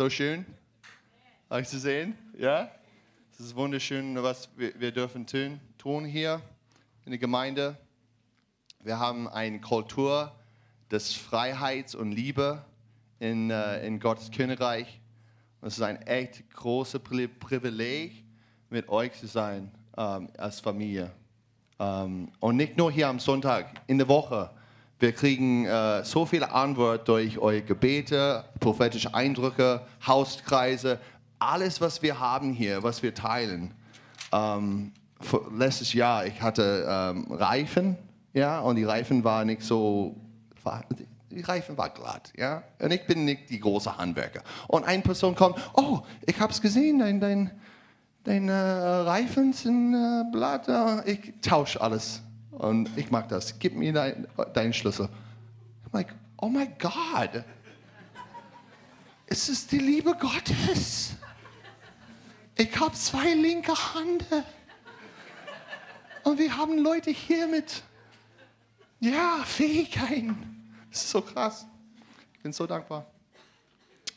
So schön, euch zu sehen. Ja, es ist wunderschön, was wir, dürfen tun, tun hier in der Gemeinde. Wir haben eine Kultur des Freiheits und Liebe in, äh, in Gottes Königreich. Und es ist ein echt großes Pri Privileg, mit euch zu sein ähm, als Familie. Ähm, und nicht nur hier am Sonntag, in der Woche. Wir kriegen äh, so viele Antworten durch eure Gebete, prophetische Eindrücke, Hauskreise, alles, was wir haben hier, was wir teilen. Ähm, letztes Jahr, ich hatte ähm, Reifen, ja, und die Reifen waren nicht so, die Reifen war glatt, ja, und ich bin nicht die große Handwerker. Und eine Person kommt, oh, ich habe es gesehen, dein, dein, dein äh, Reifen sind äh, blatt, ich tausche alles und ich mag das. Gib mir dein, deinen Schlüssel. I'm like, oh my God, es ist die Liebe Gottes. Ich habe zwei linke Hände. Und wir haben Leute hier mit, ja, Fähigkeiten. Das ist so krass. Ich bin so dankbar.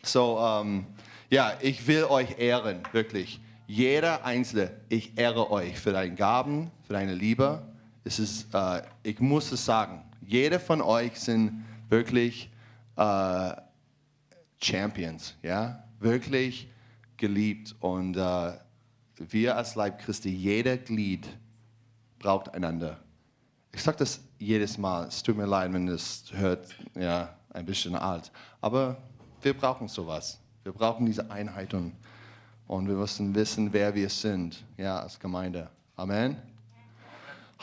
So, ähm, ja, ich will euch ehren, wirklich. Jeder Einzelne, ich ehre euch für deine Gaben, für deine Liebe. Es ist, äh, ich muss es sagen, jeder von euch sind wirklich äh, Champions, ja, wirklich geliebt. Und äh, wir als Leib Christi, jeder Glied braucht einander. Ich sage das jedes Mal, es tut mir leid, wenn es hört, ja, ein bisschen alt. Aber wir brauchen sowas. Wir brauchen diese Einheit und, und wir müssen wissen, wer wir sind, ja, als Gemeinde. Amen.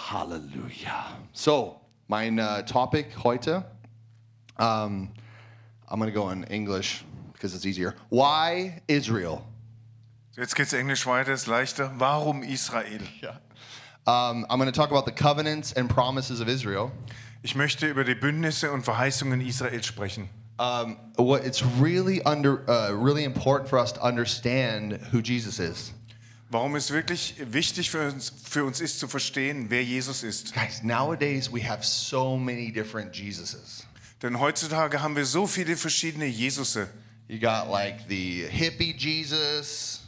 Halleluja. So, mein äh, Topic heute, um, I'm going to go in English because it's easier. Why Israel? Jetzt geht's Englisch weiter, ist leichter. Warum Israel? Um, I'm going to talk about the covenants and promises of Israel. Ich möchte über die Bündnisse und Verheißungen Israels sprechen. Um, what it's really under, uh, really important for us to understand who Jesus is. Warum es wirklich wichtig für uns, für uns ist zu verstehen, wer Jesus ist. Guys, nowadays we have so many different Jesuses. Denn heutzutage haben wir so viele verschiedene Jesusse. You got like the hippie Jesus,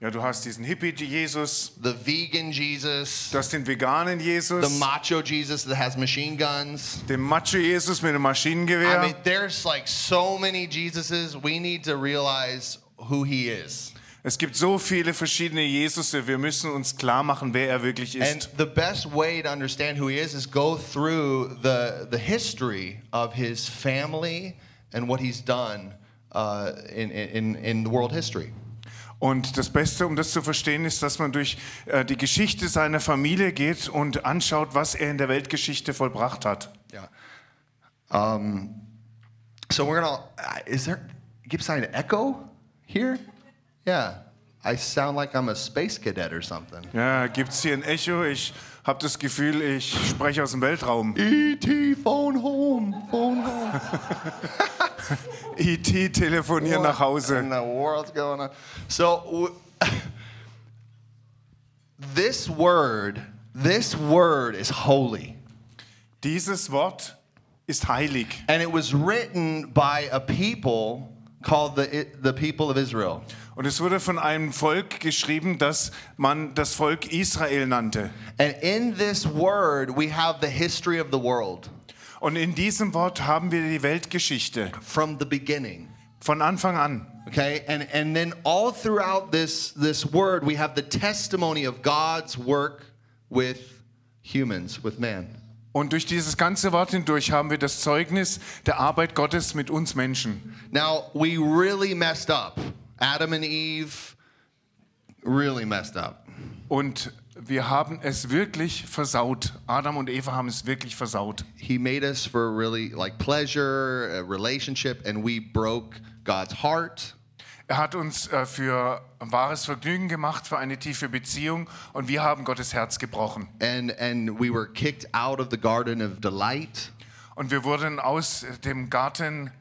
Ja, du hast diesen Hippie-Jesus, the vegan Jesus, du hast den veganen Jesus, the macho Jesus that has machine guns. den Macho-Jesus mit dem I Maschinengewehr. mean, there's like so many Jesuses. We need to realize who he is. Es gibt so viele verschiedene Jesusse. Wir müssen uns klar machen, wer er wirklich And ist. the best way to understand who he is is go through the, the history of his family and what he's done uh, in, in, in the world history. Und das Beste, um das zu verstehen, ist, dass man durch äh, die Geschichte seiner Familie geht und anschaut, was er in der Weltgeschichte vollbracht hat. Yeah. Um, so we're gonna. uh, Is there? Gibt's an echo here? Yeah. I sound like I'm a space cadet or something. Ja, gibt es hier ein Echo? Ich habe das Gefühl, ich spreche aus dem Weltraum. E.T. Phone home. Phone home. IT telefonieren nach Hause. in the world's going on? So, this word, this word is holy, Dieses Wort ist heilig. and it was written by a people called the the people of Israel. Und es wurde von einem Volk geschrieben, das man das Volk Israel nannte. And in this word, we have the history of the world Und in diesem Wort haben wir die Weltgeschichte from the beginning. von Anfang an. Okay, and and then all throughout this this word, we have the testimony of God's work with humans, with man. Und durch dieses ganze Wort hindurch haben wir das Zeugnis der Arbeit Gottes mit uns Menschen. Now, we really messed up. Adam and Eve really messed up. Und wir haben es wirklich versaut. Adam und Eva haben es wirklich versaut. He made us for really like pleasure, a relationship, and we broke God's heart. Er hat uns äh, für wahres Vergnügen gemacht, für eine tiefe Beziehung und wir haben Gottes Herz gebrochen. And and we were kicked out of the garden of delight. Und wir wurden aus dem Garten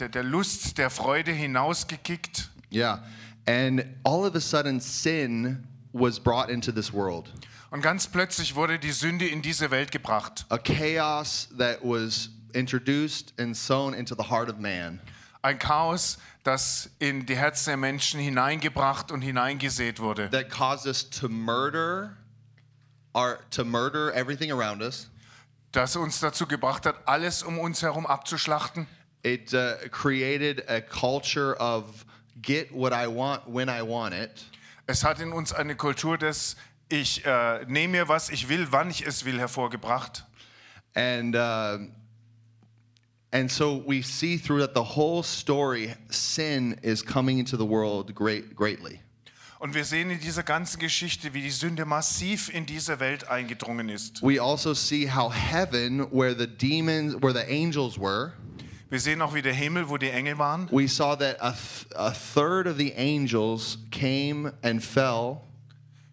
der, der Lust, der Freude hinausgekickt. Yeah. And all of a sudden sin was brought into this world. Und ganz plötzlich wurde die Sünde in diese Welt gebracht. A chaos that was introduced and sown into the heart of man. Ein Chaos, das in die Herzen der Menschen hineingebracht und hineingesät wurde. that caused us to murder our to murder everything around us. Das uns dazu gebracht hat, alles um uns herum abzuschlachten. It uh, created a culture of get what I want when I want it. Es hat in uns eine Kultur des Ich äh, nehme mir, was ich will, wann ich es will, hervorgebracht. And uh, and so we see through that the whole story, sin is coming into the world great greatly. Und wir sehen in dieser ganzen Geschichte, wie die Sünde massiv in diese Welt eingedrungen ist. We also see how heaven, where the demons, where the angels were, Wir sehen auch, wie der Himmel, wo die Engel waren. we saw that a, th- a third of the angels came and fell,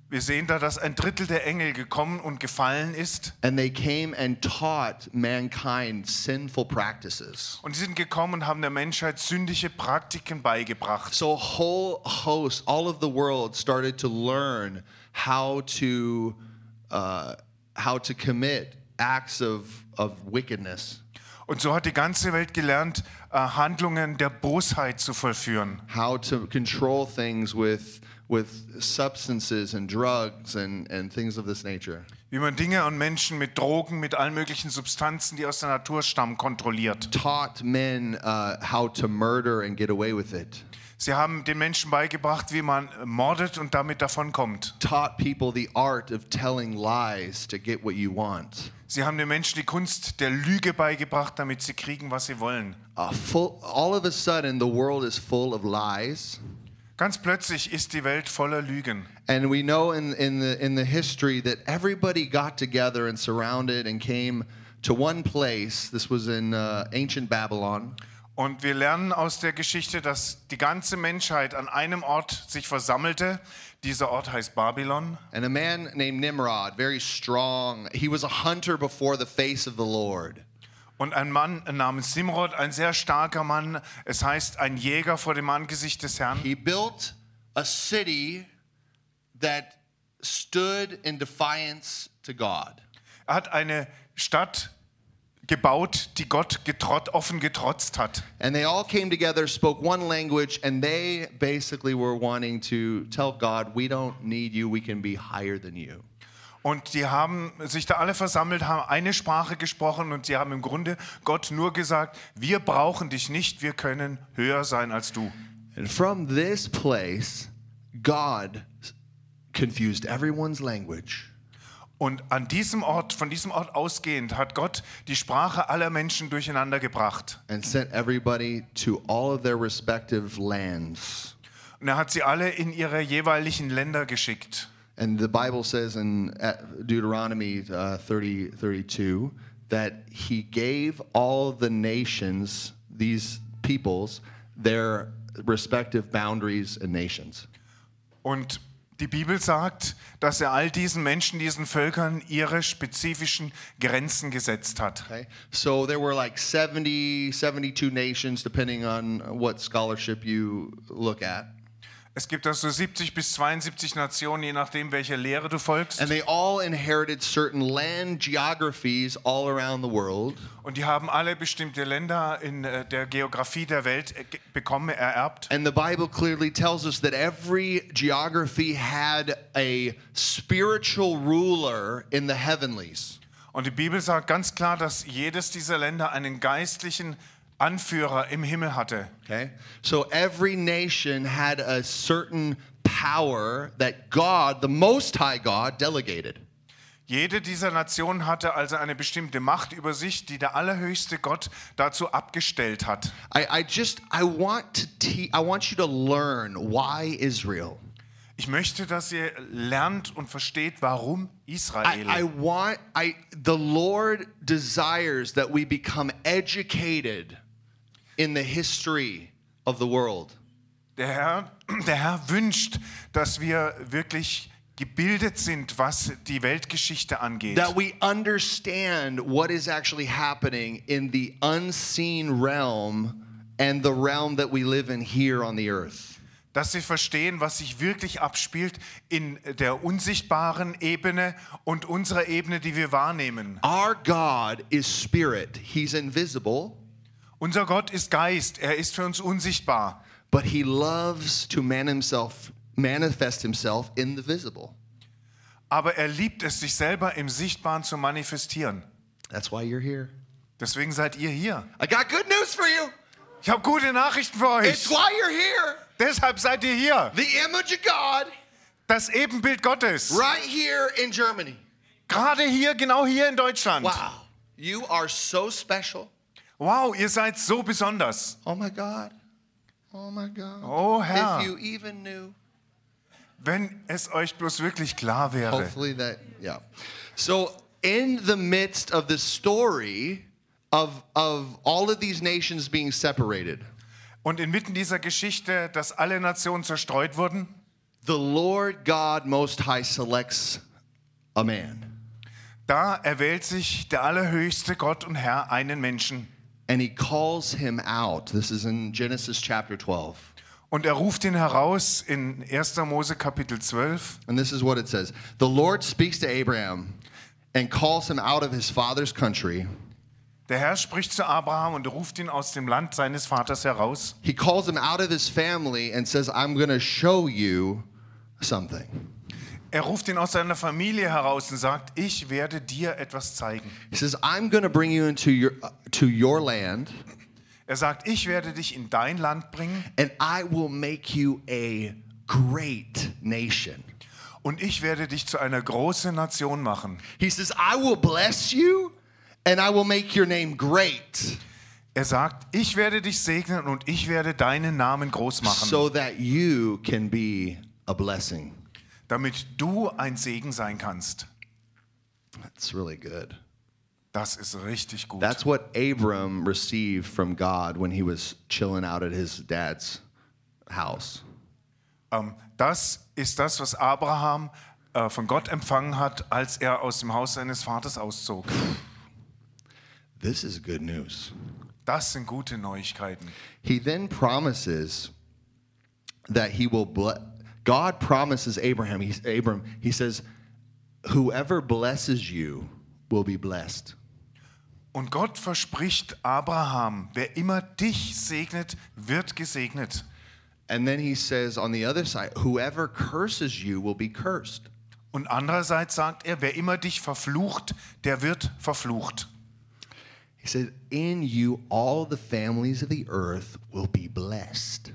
Wir sehen da, dass ein Drittel der Engel gekommen und gefallen ist. and they came and taught mankind sinful practices. Und sie sind gekommen und haben der Menschheit sündige Praktiken beigebracht. So a whole host, all of the world started to learn how to uh, how to commit acts of of wickedness, Und so hat die ganze Welt gelernt, äh, Handlungen der Bosheit zu vollführen. how to control things with with substances and drugs and and things of this nature. Wie man Dinge und Menschen mit Drogen, mit allen möglichen Substanzen, die aus der Natur stammen, kontrolliert. Taught men uh, how to murder and get away with it. Sie haben den Menschen beigebracht, wie man mordet und damit davonkommt. Taught people the art of telling lies to get what you want. Sie haben den Menschen die Kunst der Lüge beigebracht, damit sie kriegen, was sie wollen. Uh, full, all of a sudden, the world is full of lies. Ganz plötzlich ist die Welt voller Lügen. And we know in, in, the, in the history that everybody got together and surrounded and came to one place. This was in uh, ancient Babylon. Und wir lernen aus der Geschichte, dass die ganze Menschheit an einem Ort sich versammelte. Dieser Ort heißt Babylon. And a man named Nimrod, very strong, he was a hunter before the face of the Lord. Und ein Mann namens Simrod, ein sehr starker Mann, es heißt ein Jäger vor dem Angesicht des Herrn. He built a city that stood in defiance to God. Er hat eine Stadt gebaut, die Gott getrot, offen getrotzt hat. And they all came together, spoke one language, and they basically were wanting to tell God, we don't need you, we can be higher than you. Und die haben sich da alle versammelt, haben eine Sprache gesprochen und sie haben im Grunde Gott nur gesagt, wir brauchen dich nicht, wir können höher sein als du. And from this place, God confused everyone's language. Und an diesem Ort, von diesem Ort ausgehend, hat Gott die Sprache aller Menschen durcheinander gebracht. and sent everybody to all of their respective lands. Und er hat sie alle in ihre jeweiligen Länder geschickt. And the Bible says in Deuteronomy uh, 30, 32 that he gave all the nations, these peoples, their respective boundaries and nations. Und die Bibel sagt, dass er all diesen Menschen, diesen Völkern ihre spezifischen Grenzen gesetzt hat. Okay? So there were like 70, 72 nations, depending on what scholarship you look at. Es gibt also 70 bis 72 Nationen, je nachdem, welcher Lehre du folgst. And they all inherited certain land geographies all around the world. Und die haben alle bestimmte Länder in äh, der Geografie der Welt äh, bekommen, ererbt. And the Bible clearly tells us that every geography had a spiritual ruler in the heavenlies. Und die Bibel sagt ganz klar, dass jedes dieser Länder einen geistlichen Anführer im Himmel hatte. Okay? So every nation had a certain power that God, the Most High God, delegated. Jede dieser Nationen hatte also eine bestimmte Macht über sich, die der allerhöchste Gott dazu abgestellt hat. I, I just I want to te- I want you to learn why Israel. Ich möchte, dass ihr lernt und versteht, warum I, Israel. I want I the Lord desires that we become educated in the history of the world. Der Herr, der Herr wünscht, dass wir wirklich gebildet sind, was die Weltgeschichte angeht. that we understand what is actually happening in the unseen realm and the realm that we live in here on the earth. Dass sie verstehen, was sich wirklich abspielt in der unsichtbaren Ebene und unserer Ebene, die wir wahrnehmen. Our God is spirit, He's invisible, Unser Gott ist Geist, er ist für uns unsichtbar. but he loves to man himself, manifest himself in the visible. Aber er liebt es, sich selber im Sichtbaren zu manifestieren. That's why you're here. Deswegen seid ihr hier. I got good news for you. Ich habe gute Nachrichten für It's euch. why you're here. Deshalb seid ihr hier. The image of God Das Ebenbild Gottes. right here in Germany. Gerade hier, genau hier in Deutschland. Wow. You are so special. Wow, ihr seid so besonders. Oh my God. Oh my God. Oh, Herr. If you even knew. Wenn es euch bloß wirklich klar wäre. Hopefully that, yeah. So, in the midst of the story of, of all of these nations being separated, Und inmitten dieser Geschichte, dass alle Nationen zerstreut wurden, the Lord God Most High selects a man. da erwählt sich der allerhöchste Gott und Herr einen Menschen. And he calls him out. This is in Genesis chapter 12. Und er ruft ihn heraus in 1. Mose Kapitel 12. And this is what it says The Lord speaks to Abraham and calls him out of his father's country. Der Herr spricht zu Abraham und ruft ihn aus dem Land seines Vaters heraus. He calls him out of his family and says, I'm going to show you something. Er ruft ihn aus seiner Familie heraus und sagt, ich werde dir etwas zeigen. He says, I'm going to bring you into your, uh, to your land Er sagt, ich werde dich in dein Land bringen and I will make you a great nation. und ich werde dich zu einer großen Nation machen. He says, I will bless you and I will make your name great Er sagt, ich werde dich segnen und ich werde deinen Namen groß machen, so that you can be a blessing. Damit du ein Segen sein kannst. That's really good. Das ist richtig gut. That's what Abram received from God when he was chilling out at his dad's house. Ähm, das ist das, was Abraham äh, von Gott empfangen hat, als er aus dem Haus seines Vaters auszog. This is good news. Das sind gute Neuigkeiten. He then promises that he will bless. God promises Abraham, he, Abram, he says, whoever blesses you will be blessed. Und Gott verspricht Abraham, wer immer dich segnet, wird gesegnet. And then he says on the other side, whoever curses you will be cursed. Und andererseits sagt er, wer immer dich verflucht, der wird verflucht. He said, in you all the families of the earth will be blessed.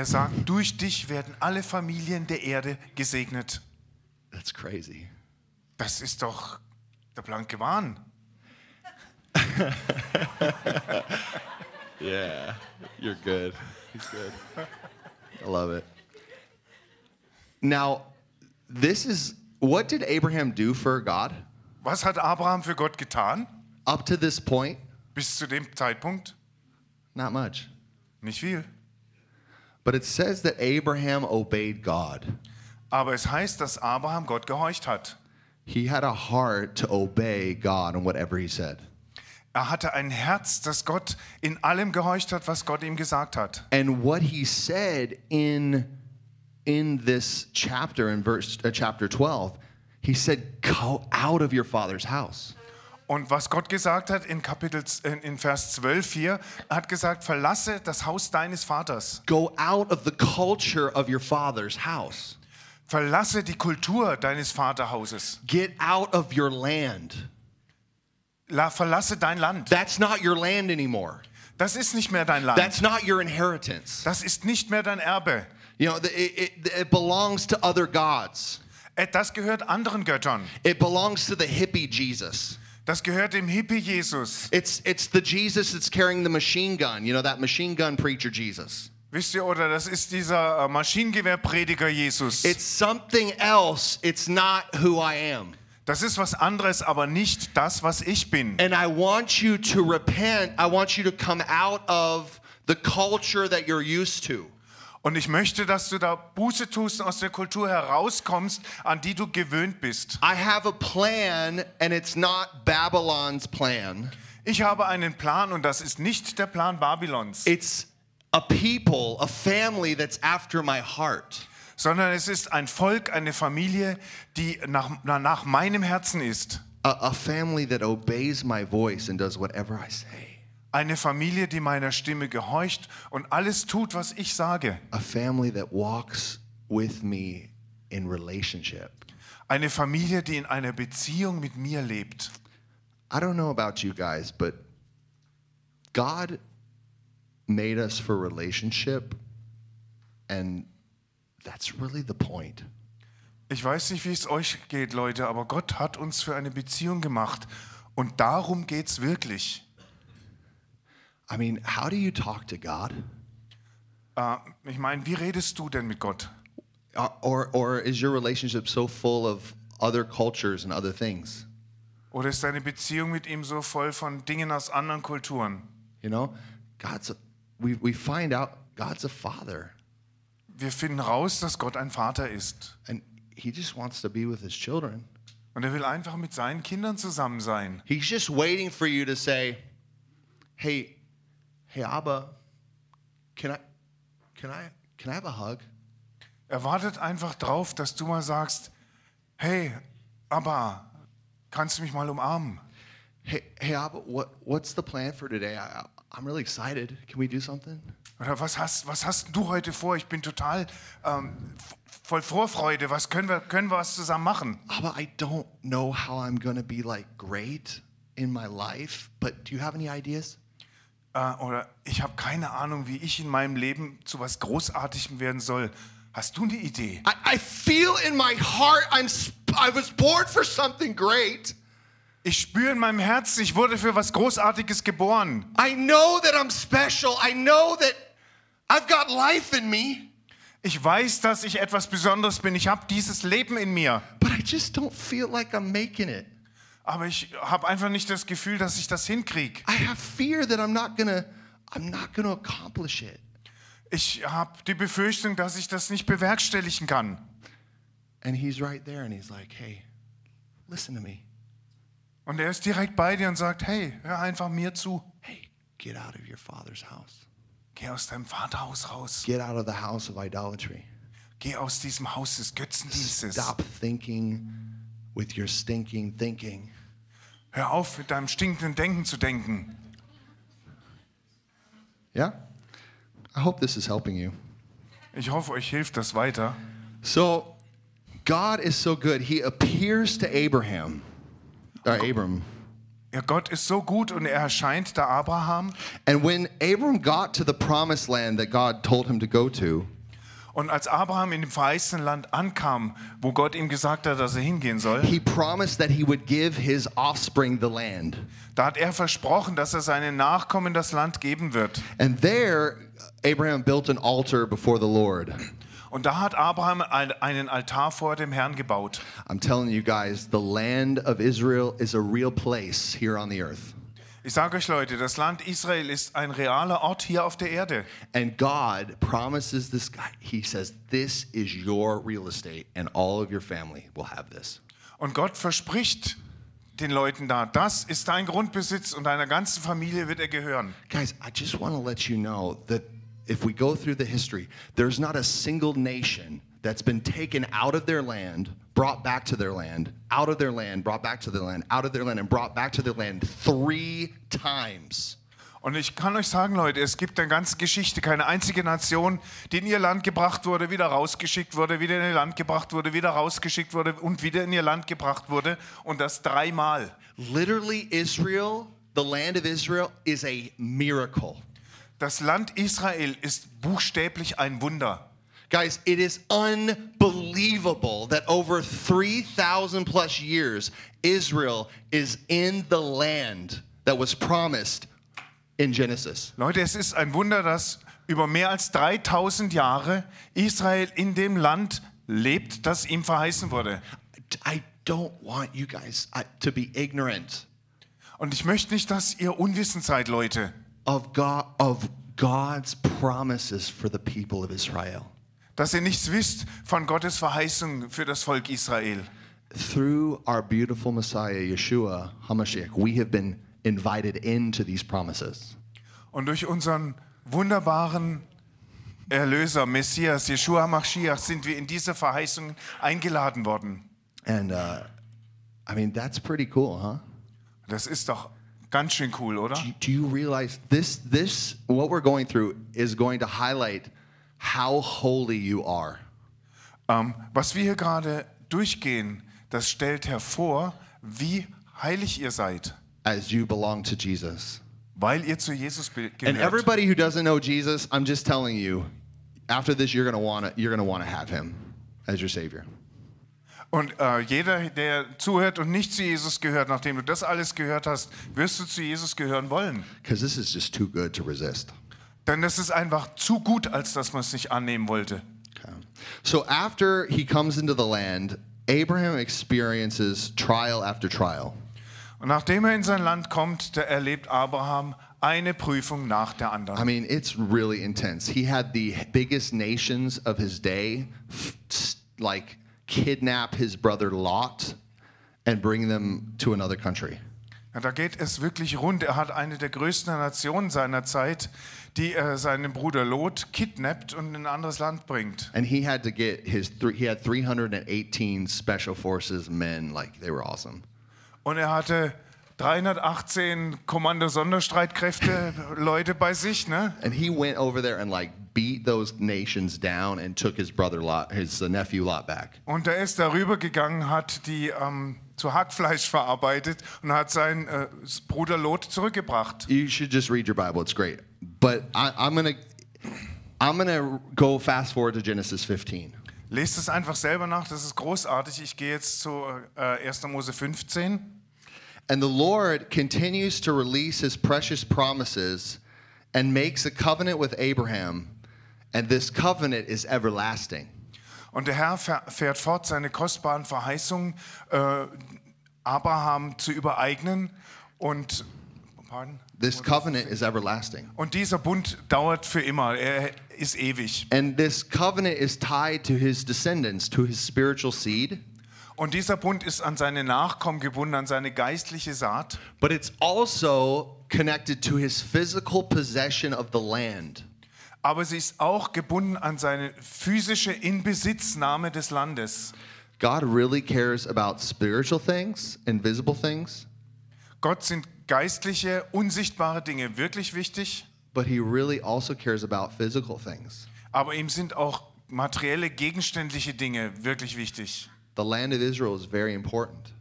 Er sagt, durch dich werden alle Familien der Erde gesegnet. That's crazy. Das ist doch der blanke Wahn. Yeah, you're good. He's good. I love it. Now, this is what did Abraham do for God Was hat Abraham für Gott getan? up to this point? Bis zu dem Zeitpunkt? Not much. Nicht viel. But it says that Abraham obeyed God. Aber es heißt, dass Abraham Gott gehorcht hat. He had a heart to obey God and whatever he said. Er hatte ein Herz, das Gott in allem gehorcht hat, was Gott ihm gesagt hat. And what he said in in this chapter in verse uh, chapter 12, he said go out of your father's house. Und was Gott gesagt hat in Kapitel in, Vers 12 hier, er hat gesagt, verlasse das Haus deines Vaters. Go out of the culture of your father's house. Verlasse die Kultur deines Vaterhauses. Get out of your land. La, verlasse dein Land. That's not your land anymore. Das ist nicht mehr dein Land. That's not your inheritance. Das ist nicht mehr dein Erbe. You know, it, it, it belongs to other gods. Äh, Das gehört anderen Göttern. It belongs to the hippie Jesus. Das gehört dem Hippie Jesus. It's, it's the Jesus that's carrying the machine gun, you know, that machine gun preacher Jesus. Wisst ihr, oder das ist dieser äh, Maschinengewehrprediger Jesus. It's something else. It's not who I am. Das ist was anderes, aber nicht das, was ich bin. And I want you to repent. I want you to come out of the culture that you're used to. Und ich möchte, dass du da Buße tust und aus der Kultur herauskommst, an die du gewöhnt bist. I have a plan, and it's not Babylon's plan. Ich habe einen Plan und das ist nicht der Plan Babylons, It's a people, a family that's after my heart. sondern es ist ein Volk, eine Familie, die nach, na- nach meinem Herzen ist. A, a family that obeys my voice and does whatever I say. Eine Familie, die meiner Stimme gehorcht und alles tut, was ich sage. A family that walks with me in relationship. Eine Familie, die in einer Beziehung mit mir lebt. I don't know about you guys, but God made us for relationship, and that's really the point. Ich weiß nicht, wie es euch geht, Leute, aber Gott hat uns für eine Beziehung gemacht. Und darum geht es wirklich. I mean, how do you talk to God? Äh, ich meine, wie redest du denn mit Gott? Or, or, or is your relationship so full of other cultures and other things? Oder ist deine Beziehung mit ihm so voll von Dingen aus anderen Kulturen? You know, God's a, we, we find out God's a father, Wir finden raus, dass Gott ein Vater ist. and he just wants to be with his children. Und er will einfach mit seinen Kindern zusammen sein. He's just waiting for you to say, "Hey, hey, Abba, can I, can I, can I have a hug?" Er wartet einfach drauf, dass du mal sagst, hey, aber kannst du mich mal umarmen? Hey, hey, Abba, what, what's the plan for today? I, I'm really excited. Can we do something? Oder was hast, was hast du heute vor? Ich bin total ähm, voll Vorfreude. Was können wir, können wir was zusammen machen? Abba, I don't know how I'm gonna be like great in my life, but do you have any ideas? Äh, oder ich habe keine Ahnung, wie ich in meinem Leben zu was Großartigem werden soll. Hast du eine Idee? I, I feel in my heart I'm I was born for something great. Ich spüre in meinem Herzen, ich wurde für was Großartiges geboren. I know that I'm special. I know that I've got life in me, Ich weiß, dass ich etwas Besonderes bin. Ich habe dieses Leben in mir. but I just don't feel like I'm making it. Aber ich habe einfach nicht das Gefühl, dass ich das hinkriege. I have fear that I'm not gonna I'm not gonna accomplish it. Ich habe die Befürchtung, dass ich das nicht bewerkstelligen kann. And he's right there and he's like, "Hey, listen to me. Und er ist direkt bei dir und sagt, hey, hör einfach mir zu. Hey, get out of your father's house. Geh aus deinem Vaterhaus raus. Get out of the house of idolatry. Geh aus diesem Haus des Götzendienstes. Stop thinking with your stinking thinking. Hör auf, mit deinem stinkenden Denken zu denken. Yeah? I hope this is helping you. Ich hoffe, euch hilft das weiter. So, God is so good. He appears to Abraham, or Abram. Ja, Gott ist so gut und er erscheint da Abraham. And when Abram got to the promised land that God told him to go to, Und als Abraham in dem verheißenen Land ankam, wo Gott ihm gesagt hat, dass er hingehen soll, he promised that he would give his offspring the land. da hat er versprochen, dass er seinen Nachkommen das Land geben wird. And there, Abraham built an altar before the Lord. Und da hat Abraham ein- einen Altar vor dem Herrn gebaut. I'm telling you guys, the land of Israel is a real place here on the earth. Ich sage euch Leute, das Land Israel ist ein realer Ort hier auf der Erde. And God promises this guy, He says, This is your real estate, and all of your family will have this. Und Gott verspricht den Leuten da, das ist dein Grundbesitz und deiner ganzen Familie wird er gehören. Guys, I just want to let you know that if we go through the history, there's not a single nation that's been taken out of their land, brought back to their land, out of their land, brought back to their land, out of their land, and brought back to their land three times. Und ich kann euch sagen, Leute, es gibt in der ganzen Geschichte keine einzige Nation, die in ihr Land gebracht wurde, wieder rausgeschickt wurde, wieder in ihr Land gebracht wurde, wieder rausgeschickt wurde und wieder in ihr Land gebracht wurde. Und das dreimal. Literally, Israel, the land of Israel, is a miracle. Das Land Israel ist buchstäblich ein Wunder. Guys, it is unbelievable that over 3,000 plus years, Israel is in the land that was promised in Genesis. Leute, es ist ein Wunder, dass über mehr als 3000 Jahre Israel in dem Land lebt, das ihm verheißen wurde. I don't want you guys uh, to be ignorant Und ich möchte nicht, dass ihr unwissend seid, Leute, of God of God's promises for the people of Israel. Dass ihr nichts wisst von Gottes Verheißung für das Volk Israel. Through our beautiful Messiah Yeshua HaMashiach, we have been invited into these promises. Und durch unseren wunderbaren Erlöser, Messias, Jeshua Mashiach, sind wir in diese Verheißung eingeladen worden. And uh, I mean, that's pretty cool, huh? Das ist doch Ganz schön cool, oder? Do you, do you realize this this what we're going through is going to highlight how holy you are. Ähm, was wir hier gerade durchgehen, das stellt hervor, wie heilig ihr seid, as you belong to Jesus. weil ihr zu Jesus be- And everybody who doesn't know Jesus, I'm just telling you, after this you're going to want to you're going to want to have him as your savior. Und äh, jeder, der zuhört und nicht zu Jesus gehört, nachdem du das alles gehört hast, wirst du zu Jesus gehören wollen. Because this is just too good to resist. Denn das ist einfach zu gut, als dass man es nicht annehmen wollte. Okay. So after he comes into the land, Abraham experiences trial after trial. Und nachdem er in sein Land kommt, da erlebt Abraham eine Prüfung nach der I anderen. mean, it's really intense. He had the biggest nations of his day like kidnap his brother Lot and bring them to another country. Ja, da geht es wirklich rund. Er hat eine der größten Nationen seiner Zeit, die äh, seinen Bruder Lot kidnappt und in ein anderes Land bringt. And he had to get his three, he had 318 special forces men like they were awesome. Und er hatte 318 Kommando-Sonderstreitkräfte Leute bei sich, ne? And he went over there and like beat those nations down and took his brother Lot, his nephew Lot back. Und er ist darüber gegangen, hat die ähm, zu Hackfleisch verarbeitet und hat seinen äh, Bruder Lot zurückgebracht. You should just read your Bible; it's great. But I, I'm gonna I'm gonna go fast forward to Genesis 15. Lest es einfach selber nach, das ist großartig. Ich gehe jetzt zu äh, 1. Mose 15. And the Lord continues to release his precious promises and makes a covenant with Abraham, and this covenant is everlasting. Und der Herr fährt fort, seine kostbaren Verheißungen äh, Abraham zu übereignen. Und, pardon? This covenant is everlasting. und dieser Bund dauert für immer, er ist ewig. And this covenant is tied to his descendants, to his spiritual seed, Und dieser Bund ist an seine Nachkommen gebunden, an seine geistliche Saat. but it's also connected to his physical possession of the land. Aber sie ist auch gebunden an seine physische Inbesitznahme des Landes. God really cares about spiritual things, invisible things, Gott sind geistliche, unsichtbare Dinge wirklich wichtig, but he really also cares about physical things. aber ihm sind auch materielle, gegenständliche Dinge wirklich wichtig. The land of Israel is very important,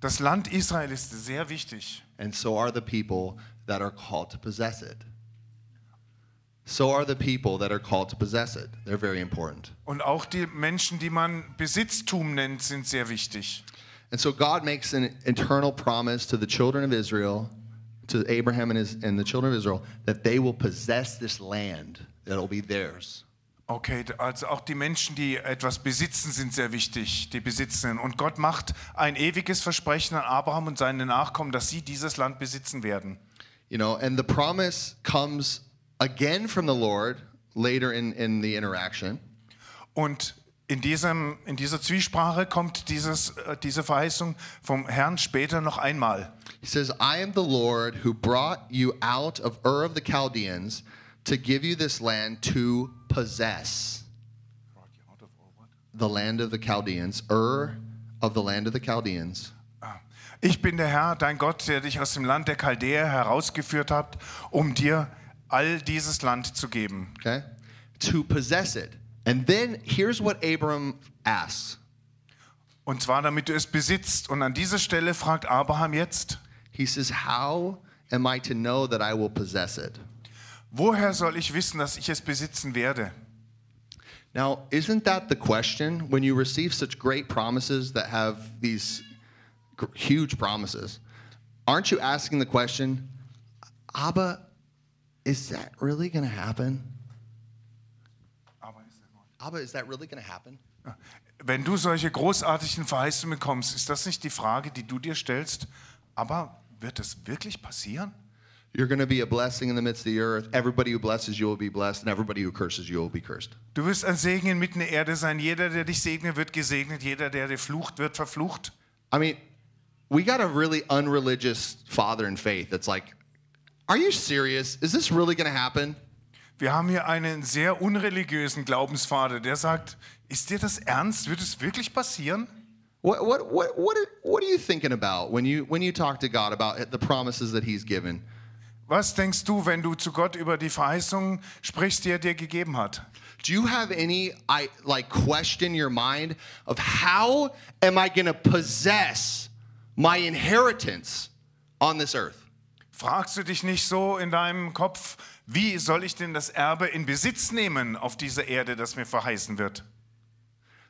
Das Land Israel ist sehr wichtig. and so are the people that are called to possess it. So are the people that are called to possess it. They're very important. Und auch die Menschen, die man Besitztum nennt, sind sehr wichtig. And so God makes an eternal promise to the children of Israel, to Abraham and, his, and the children of Israel, that they will possess this land, that it'll be theirs. Okay, also auch die Menschen, die etwas besitzen, sind sehr wichtig, die Besitzenden. Und Gott macht ein ewiges Versprechen an Abraham und seine Nachkommen, dass sie dieses Land besitzen werden. You know, and the promise comes again from the Lord later in, in the interaction. Und in, diesem, in dieser Zwiesprache kommt dieses, äh, diese Verheißung vom Herrn später noch einmal. He says, I am the Lord who brought you out of Ur of the Chaldeans to give you this land to possess. The land of the Chaldeans, Ur of the land of the Chaldeans. Ich bin der Herr, dein Gott, der dich aus dem Land der Chaldäer herausgeführt hat, um dir all dieses Land zu geben. Okay? To possess it. And then here's what Abram asks. Und zwar, damit du es besitzt. Und an dieser Stelle fragt Abraham jetzt, He says, How am I to know that I will possess it? woher soll ich wissen, dass ich es besitzen werde? Now, isn't that the question when you receive such great promises that have these huge promises? Aren't you asking the question, Abba, is that really going to happen? Abba, is that really going to happen? Wenn du solche großartigen Verheißungen bekommst, ist das nicht die Frage, die du dir stellst? Aber wird es wirklich passieren? You're going to be a blessing in the midst of the earth. Everybody who blesses you will be blessed, and everybody who curses you will be cursed. Du wirst ein Segen inmitten der Erde sein. Jeder, der dich segnet, wird gesegnet. Jeder, der dir flucht, wird verflucht. I mean, we got a really unreligious father in faith that's like, Are you serious? Is this really going to happen? Wir haben hier einen sehr unreligiösen Glaubensvater, der sagt, ist dir das ernst? Wird es wirklich passieren? What, what, what, what, are, what are you thinking about when you, when you talk to God about the promises that He's given? Was denkst du, wenn du zu Gott über die Verheißungen sprichst, die er dir gegeben hat? Do you have any I, like question in your mind of how am I going to possess my inheritance on this earth? Fragst du dich nicht so in deinem Kopf, wie soll ich denn das Erbe in Besitz nehmen auf dieser Erde, das mir verheißen wird?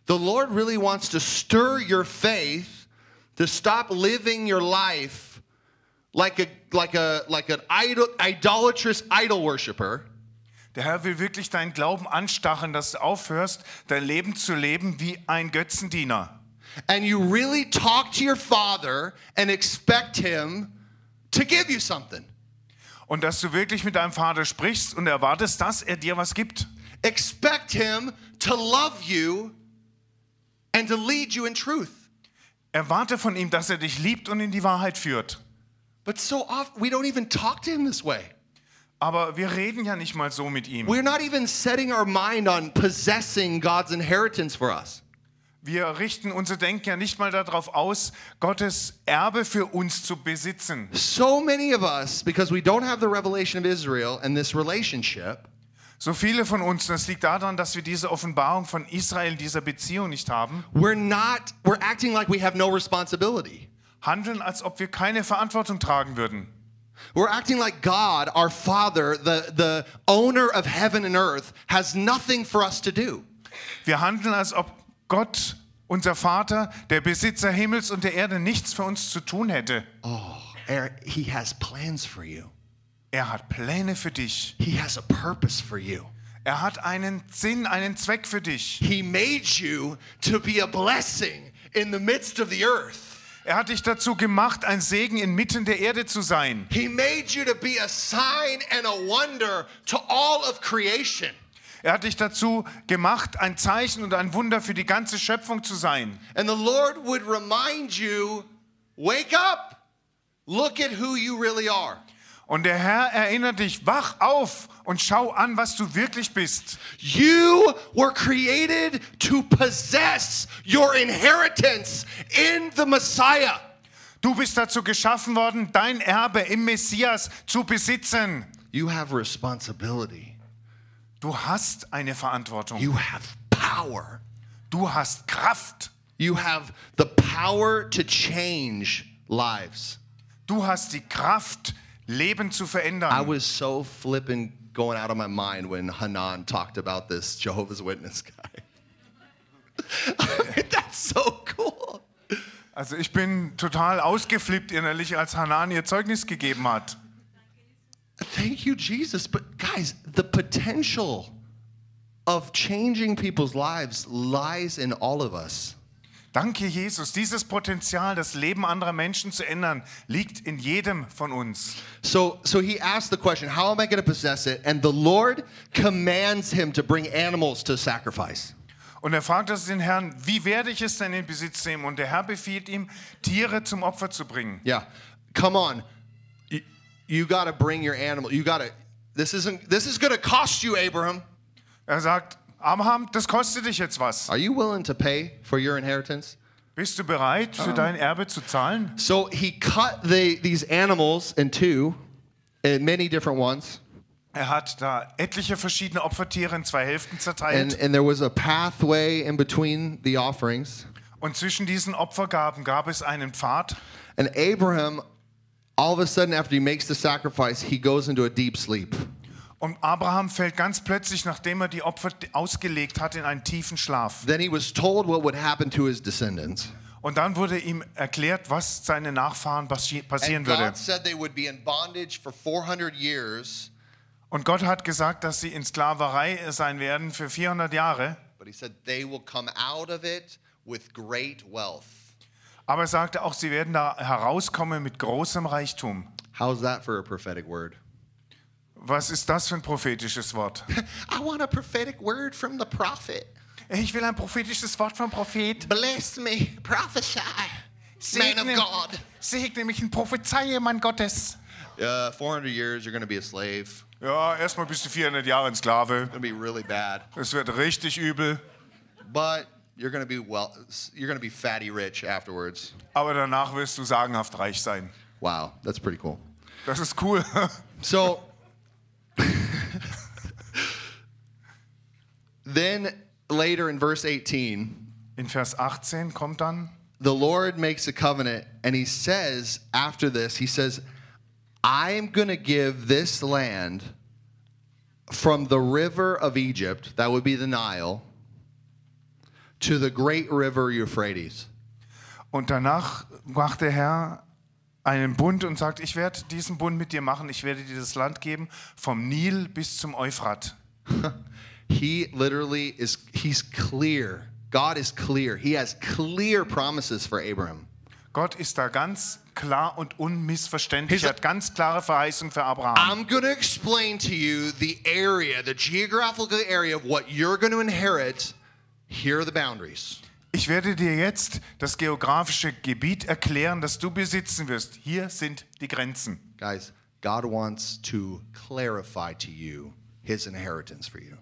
The Lord really wants to stir your faith to stop living your life like a like a like an idol, idolatrous idol worshiper Der Herr will wirklich deinen Glauben anstacheln, dass du aufhörst, dein Leben zu leben wie ein Götzendiener. and you really talk to your father and expect him to give you something. Und dass du wirklich mit deinem Vater sprichst und erwartest, dass er dir was gibt. Expect him to love you and to lead you in truth. Erwarte von ihm, dass er dich liebt und in die Wahrheit führt. But so often we don't even talk to him this way. Aber wir reden ja nicht mal so mit ihm. We're not even setting our mind on possessing God's inheritance for us. Wir richten unser Denken ja nicht mal darauf aus, Gottes Erbe für uns zu besitzen. So many of us, because we don't have the revelation of Israel and this relationship, So viele von uns, das liegt daran, dass wir diese Offenbarung von Israel, dieser Beziehung nicht haben, we're not, we're acting like we have no responsibility. handeln, als ob wir keine Verantwortung tragen würden. We're acting like God, our Father, the, the owner of heaven and earth, has nothing for us to do. Wir handeln, als ob Gott, unser Vater, der Besitzer Himmels und der Erde, nichts für uns zu tun hätte. Oh, Eric, He has plans for you. Er hat Pläne für dich. He has a purpose for you. Er hat einen Sinn, einen Zweck für dich. He made you to be a blessing in the midst of the earth. Er hat dich dazu gemacht, ein Segen inmitten der Erde zu sein. He made you to be a sign and a wonder to all of creation. Er hat dich dazu gemacht, ein Zeichen und ein Wunder für die ganze Schöpfung zu sein. And the Lord would remind you wake up, look at who you really are. Und der Herr erinnert dich, wach auf und schau an, was du wirklich bist. You were created to possess your inheritance in the Messiah. Du bist dazu geschaffen worden, dein Erbe im Messias zu besitzen. You have responsibility. Du hast eine Verantwortung. You have power. Du hast Kraft. You have the power to change lives. Du hast die Kraft, Leben zu I verändern. was so flipping going out of my mind when Hanan talked about this Jehovah's Witness guy. I mean, that's so cool. Also ich bin total ausgeflippt innerlich, als Hanan ihr Zeugnis gegeben hat. Thank you, Jesus. But guys, the potential of changing people's lives lies in all of us. Danke, Jesus. Dieses Potenzial, das Leben anderer Menschen zu ändern, liegt in jedem von uns. So, so he asked the question, How am I going to possess it? And the Lord commands him to bring animals to sacrifice. Und er fragt das den Herrn, wie werde ich es denn in Besitz nehmen? Und der Herr befiehlt ihm, Tiere zum Opfer zu bringen. Yeah. Come on. You, got to bring your animal. You got to. This isn't. This is going to cost you, Abraham. Er sagt, Abraham, das kostet dich jetzt was. Are you willing to pay for your inheritance? Bist du bereit, für dein Erbe zu zahlen? So he cut the, these animals in two, in many different ones, Er hat da etliche verschiedene Opfertiere in zwei Hälften and, zerteilt. and there was a pathway in between the offerings. Und zwischen diesen Opfergaben gab es einen Pfad. And Abraham, all of a sudden, after he makes the sacrifice, he goes into a deep sleep. Und Abraham fällt ganz plötzlich, nachdem er die Opfer ausgelegt hat, in einen tiefen Schlaf. Then he was told what would happen to his descendants. Und dann wurde ihm erklärt, was seine Nachfahren passi- passieren And würde. God said they would be in bondage for 400 years, Und Gott hat gesagt, dass sie in Sklaverei sein werden für 400 Jahre. but he said they will come out of it with great wealth. Aber er sagte auch, sie werden da herauskommen mit großem Reichtum. How's that for a prophetic word? Was ist das für ein prophetisches Wort? I want a prophetic word from the prophet. Ich will ein prophetisches Wort vom Prophet. Bless me, prophesy, man of Segne, God. segne mich in Prophezeie, Mann Gottes. Uh, 400 years, you're going to be a slave. Ja, erstmal bist du 400 Jahre ein Sklave. It's going to be really bad. Es wird richtig übel. But you're going to be well you're going to be fatty rich afterwards. Aber danach wirst du sagenhaft reich sein. Wow, that's pretty cool. Das ist cool. So then later in verse 18, In Vers 18 kommt dann, the Lord makes a covenant and he says after this, he says, I'm going to give this land from the river of Egypt, that would be the Nile, to the great river Euphrates. und danach macht der Herr einen Bund und sagt, ich werde diesen Bund mit dir machen, ich werde dir das Land geben, vom Nil bis zum Euphrat. He literally is, he's clear. God is clear. He has clear promises for Abraham. Gott ist da ganz klar und unmissverständlich. He's- Er hat ganz klare Verheißung für Abraham. I'm going to explain to you the area, the geographical area of what you're going to inherit. Here are the boundaries. Ich werde dir jetzt das geografische Gebiet erklären, das du besitzen wirst. Hier sind die Grenzen. Guys, God wants to clarify to you his inheritance for you.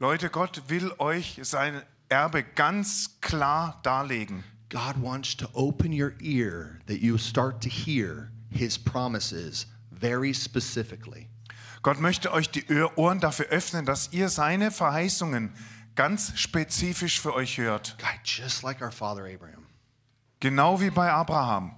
Leute, Gott will euch sein Erbe ganz klar darlegen. God wants to open your ear that you start to hear his promises very specifically. Gott möchte euch die Ohr- Ohren dafür öffnen, dass ihr seine Verheißungen ganz spezifisch für euch hört. God, just like our father Abraham. Genau wie bei Abraham.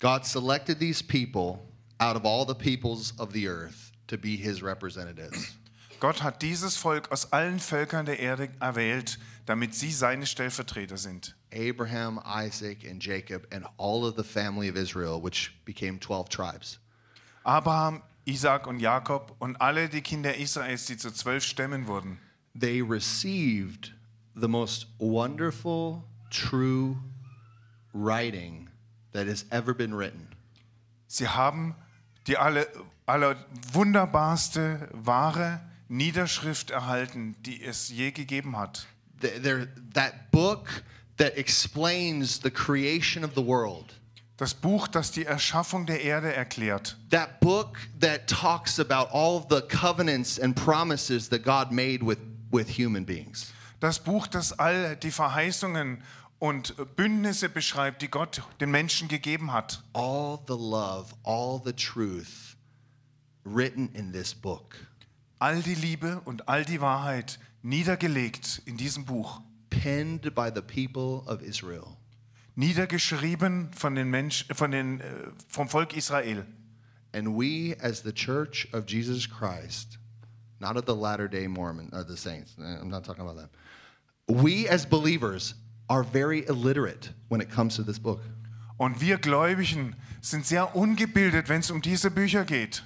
God selected these people out of all the peoples of the earth to be his representatives. Gott hat dieses Volk aus allen Völkern der Erde erwählt, damit sie seine Stellvertreter sind. Abraham, Isaac, and Jacob, and all of the family of Israel, which became 12 tribes. Abraham, Isaac und Jakob und alle die Kinder Israels, die zu zwölf Stämmen wurden. They received the most wonderful, true writing that has ever been written. Sie haben die alle, aller wunderbarste, wahre Niederschrift erhalten, die es je gegeben hat. Th- They're, that book that explains the creation of the world. Das Buch, das die Erschaffung der Erde erklärt. That book that talks about all the covenants and promises that God made with, with human beings. Das Buch, das all die Verheißungen und Bündnisse beschreibt, die Gott den Menschen gegeben hat. All the love, all the truth written in this book. All die Liebe und all die Wahrheit niedergelegt in diesem Buch. penned by the people of Israel. Niedergeschrieben von den Mensch, von den, äh, vom Volk Israel. And we, as the church of Jesus Christ, not of the latter day Mormon, or the saints, eh, I'm not talking about them. We, as believers, are very illiterate when it comes to this book. Und wir Gläubigen sind sehr ungebildet, wenn es um diese Bücher geht.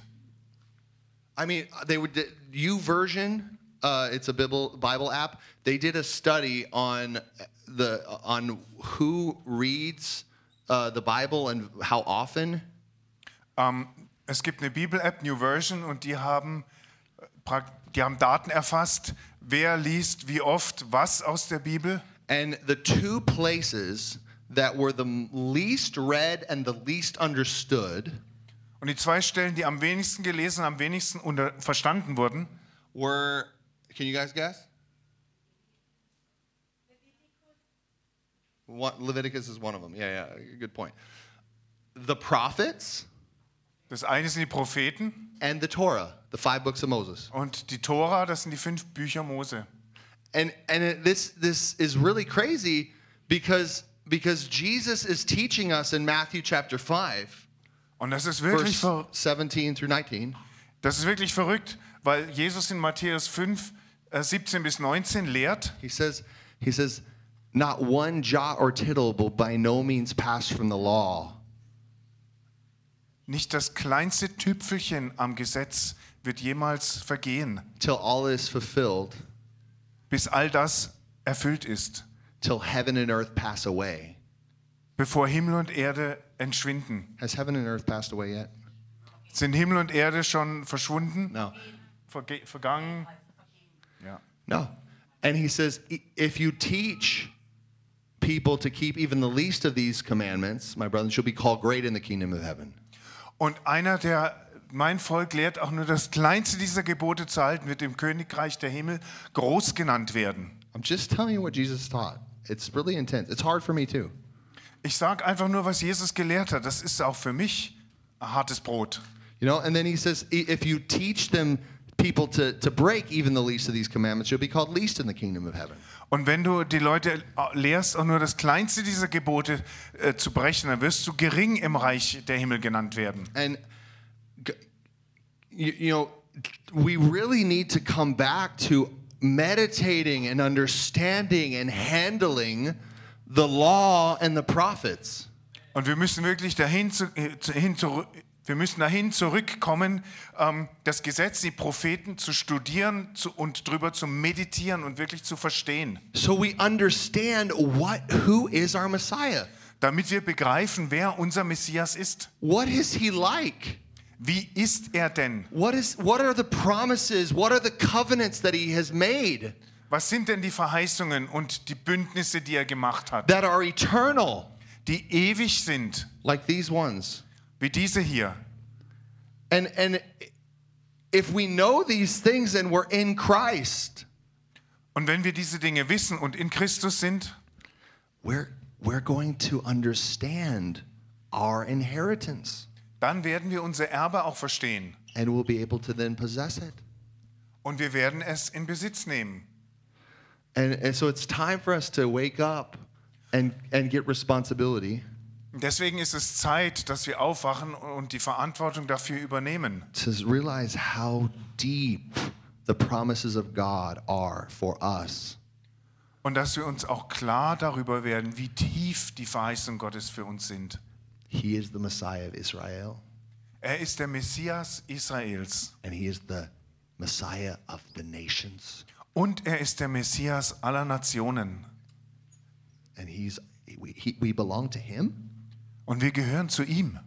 I mean, they would, U version, uh, it's a Bible, Bible app. They did a study on the on who reads uh, the Bible and how often. Ähm, es gibt eine Bibel-App, New Version, und die haben, äh, die haben Daten erfasst, wer liest wie oft was aus der Bibel. And the two places that were the least read and the least understood Und die zwei Stellen, die am wenigsten gelesen am wenigsten verstanden wurden, were, can you guys guess? One, Leviticus is one of them. Yeah, yeah, good point. The prophets das eine sind die Propheten and the Torah, the five books of Moses. und die Tora, das sind die fünf Bücher Mose. And and it, this this is really crazy because because Jesus is teaching us in Matthew chapter 5 Und das ist wirklich, verse 17 through 19 das ist wirklich verrückt, weil Jesus in Matthäus 5, äh, 17 bis 19 lehrt, He says, he says, not one jot or tittle will by no means pass from the law nicht das kleinste Tüpfelchen am Gesetz wird jemals vergehen, till all is fulfilled, bis all das erfüllt ist, till heaven and earth pass away. bevor Himmel und Erde entschwinden. Has heaven and earth passed away yet? Sind Himmel und Erde schon verschwunden, No. verge vergangen? No. And he says, if you teach people to keep even the least of these commandments, my brothers, you'll be called great in the kingdom of heaven. Und einer, der mein Volk lehrt, auch nur das kleinste dieser Gebote zu halten, wird im Königreich der Himmel groß genannt werden. I'm just telling you what Jesus taught. It's really intense. It's hard for me too. Ich sage einfach nur, was Jesus gelehrt hat. Das ist auch für mich hartes Brot. You know, and then he says, if you teach them people to, to break even the least of these commandments, you'll be called least in the kingdom of heaven. Und wenn du die Leute lehrst, auch nur das kleinste dieser Gebote äh, zu brechen, dann wirst du gering im Reich der Himmel genannt werden. And you, you know, we really need to come back to meditating and understanding and handling the law and the prophets. Und wir müssen wirklich dahin, zu, äh, hin, zurück, wir müssen dahin zurückkommen, ähm, das Gesetz, die Propheten zu studieren und drüber zu meditieren und wirklich zu verstehen, So we understand what who is our Messiah? damit wir begreifen, wer unser Messias ist. What is he like? Wie ist er denn? What is what are the promises? What are the covenants that he has made Was sind denn die Verheißungen und die Bündnisse, die er gemacht hat, that are eternal die ewig sind, like these ones? Wie diese hier? And and if we know these things and we're in Christ, Und wenn wir diese Dinge wissen und in Christus sind, we're we're going to understand our inheritance dann werden wir unser Erbe auch verstehen and we'll be able to then possess it. und wir werden es in Besitz nehmen. And, and so it's time for us to wake up and and get responsibility Deswegen ist es Zeit, dass wir aufwachen und die Verantwortung dafür übernehmen. to realize how deep the promises of God are for us. Und dass wir uns auch klar darüber werden, wie tief die Verheißungen Gottes für uns sind. He is the Messiah of Israel Er ist der Messias Israels and he is the Messiah of the nations und er ist der Messias aller Nationen. and he's we, he, we belong to him. Und wir gehören zu ihm.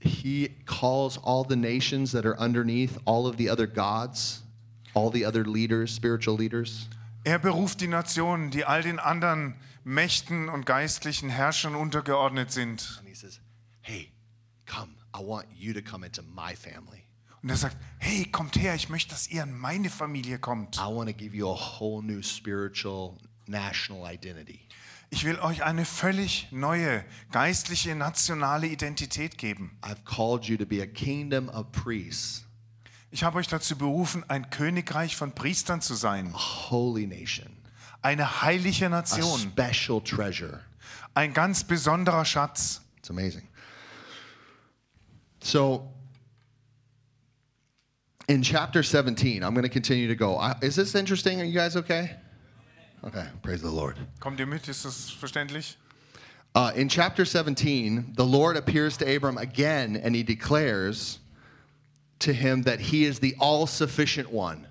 He calls all the nations that are underneath all of the other gods, all the other leaders, spiritual leaders. Er beruft die Nationen, die all den anderen Mächten und geistlichen Herrschern untergeordnet sind. And he says, Hey, come. I want you to come into my family. Und er sagt, hey, kommt her, ich möchte, dass ihr in meine Familie kommt. I want to give you a whole new spiritual national identity. Ich will euch eine völlig neue geistliche nationale Identität geben. I've called you to be a kingdom of priests, Ich habe euch dazu berufen, ein Königreich von Priestern zu sein, a holy nation, eine heilige a Nation, special treasure. ein ganz besonderer Schatz. It's amazing. So, in chapter 17, I'm going to continue to go. Is this interesting? Are you guys okay? Okay, praise the Lord. Kommt ihr mit? Ist das verständlich? Uh, in chapter 17, the Lord appears to Abram again and he declares to him that he is the all sufficient one.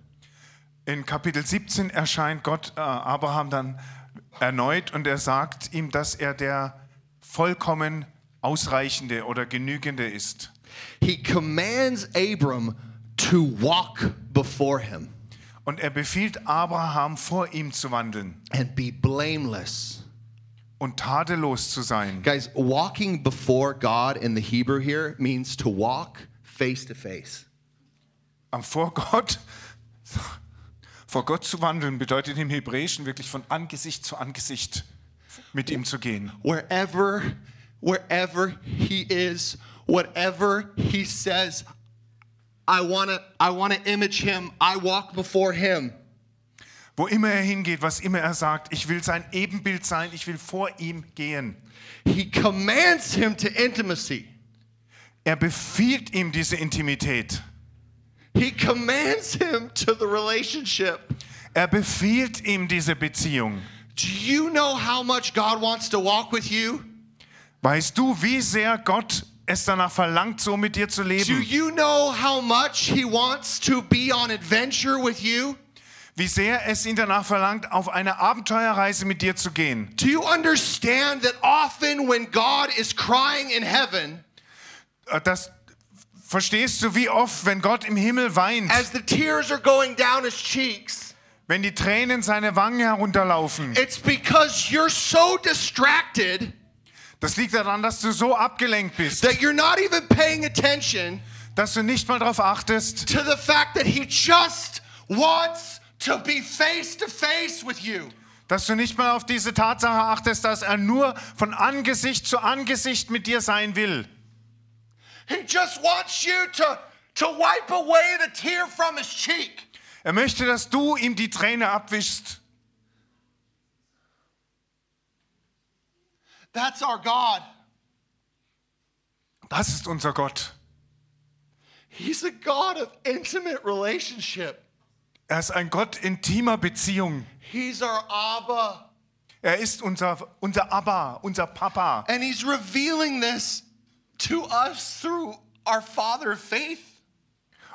In Kapitel 17 erscheint Gott äh, Abraham dann erneut und er sagt ihm, dass er der vollkommen ausreichende oder genügende ist. He commands Abram to walk before him Und er befiehlt Abraham, vor ihm zu wandeln and be blameless. und tadellos zu sein. Guys, walking before God in the Hebrew here means to walk face to face. Am vor Gott, vor Gott zu wandeln bedeutet im Hebräischen wirklich von Angesicht zu Angesicht mit ihm zu gehen. Wherever, wherever he is, whatever he says, I wanna, I wanna image him. I walk before him. Wo immer er hingeht, was immer er sagt, ich will sein Ebenbild sein, ich will vor ihm gehen. He commands him to intimacy. Er befiehlt ihm diese Intimität. He commands him to the relationship. Er befiehlt ihm diese Beziehung. Do you know how much God wants to walk with you? Weißt du, wie sehr Gott es danach verlangt, so mit dir zu Do leben? you know how much he wants to be on adventure with you? Wie sehr es ihn danach verlangt, auf eine Abenteuerreise mit dir zu gehen? Do you understand that often when God is crying in heaven, Äh, Das verstehst du, wie oft, wenn Gott im Himmel weint, as the tears are going down his cheeks, wenn die Tränen seine Wangen herunterlaufen? it's because you're so distracted Das liegt daran, dass du so abgelenkt bist, that you're not even paying attention dass du nicht mal darauf achtest, to the fact that he just wants to be face to face with you. Dass du nicht mal auf diese Tatsache achtest, dass er nur von Angesicht zu Angesicht mit dir sein will. He just wants you to, to wipe away the tear from his cheek. Er möchte, dass du ihm die Träne abwischst. That's our God. Das ist unser Gott. He's a God of intimate relationship. Er ist ein Gott intimer Beziehung. He's our Abba. Er ist unser, unser Abba, unser Papa. And he's revealing this to us through our Father of faith.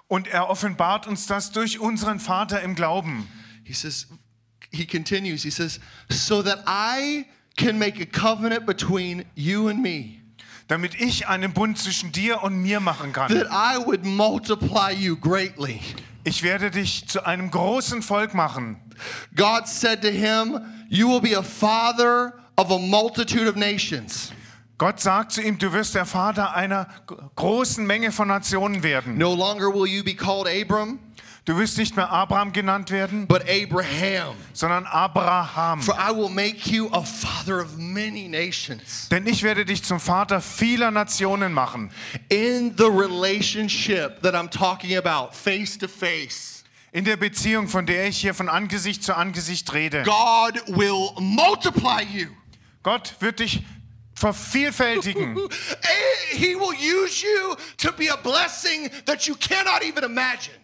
Und er offenbart uns das durch unseren Vater im Glauben. He says, he continues, he says, so that I can make a covenant between you and me, Damit ich einen Bund zwischen dir und mir machen kann. that I would multiply you greatly. Ich werde dich zu einem großen Volk machen. God said to him, You will be a father of a multitude of nations. Gott sagt zu ihm, du wirst der Vater einer großen Menge von Nationen werden. No longer will you be called Abram, Du wirst nicht mehr Abraham genannt werden, but Abraham. sondern Abraham. For I will make you a father of many nations. Denn ich werde dich zum Vater vieler Nationen machen. In the relationship that I'm talking about, face to face, In der Beziehung, von der ich hier von Angesicht zu Angesicht rede. God will multiply you. Gott wird dich vervielfältigen. He will use you to be a blessing that you cannot even imagine.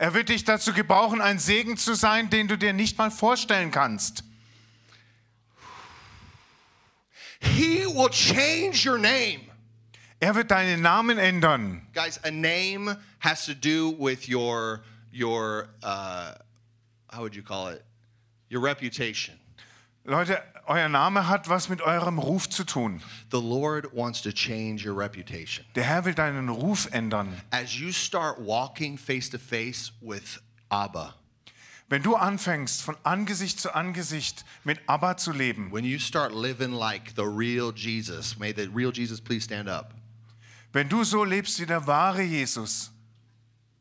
Er wird dich dazu gebrauchen, ein Segen zu sein, den du dir nicht mal vorstellen kannst. He will change your name. Er wird deinen Namen ändern. Guys, a name has to do with your your uh, how would you call it? Your reputation. Leute, euer Name hat was mit eurem Ruf zu tun. The Lord wants to change your reputation. Der Herr will deinen Ruf ändern. As you start walking face to face with Abba, Wenn du anfängst, von Angesicht zu Angesicht mit Abba zu leben, when you start living like the real Jesus, may the real Jesus please stand up. wenn du so lebst wie der wahre Jesus,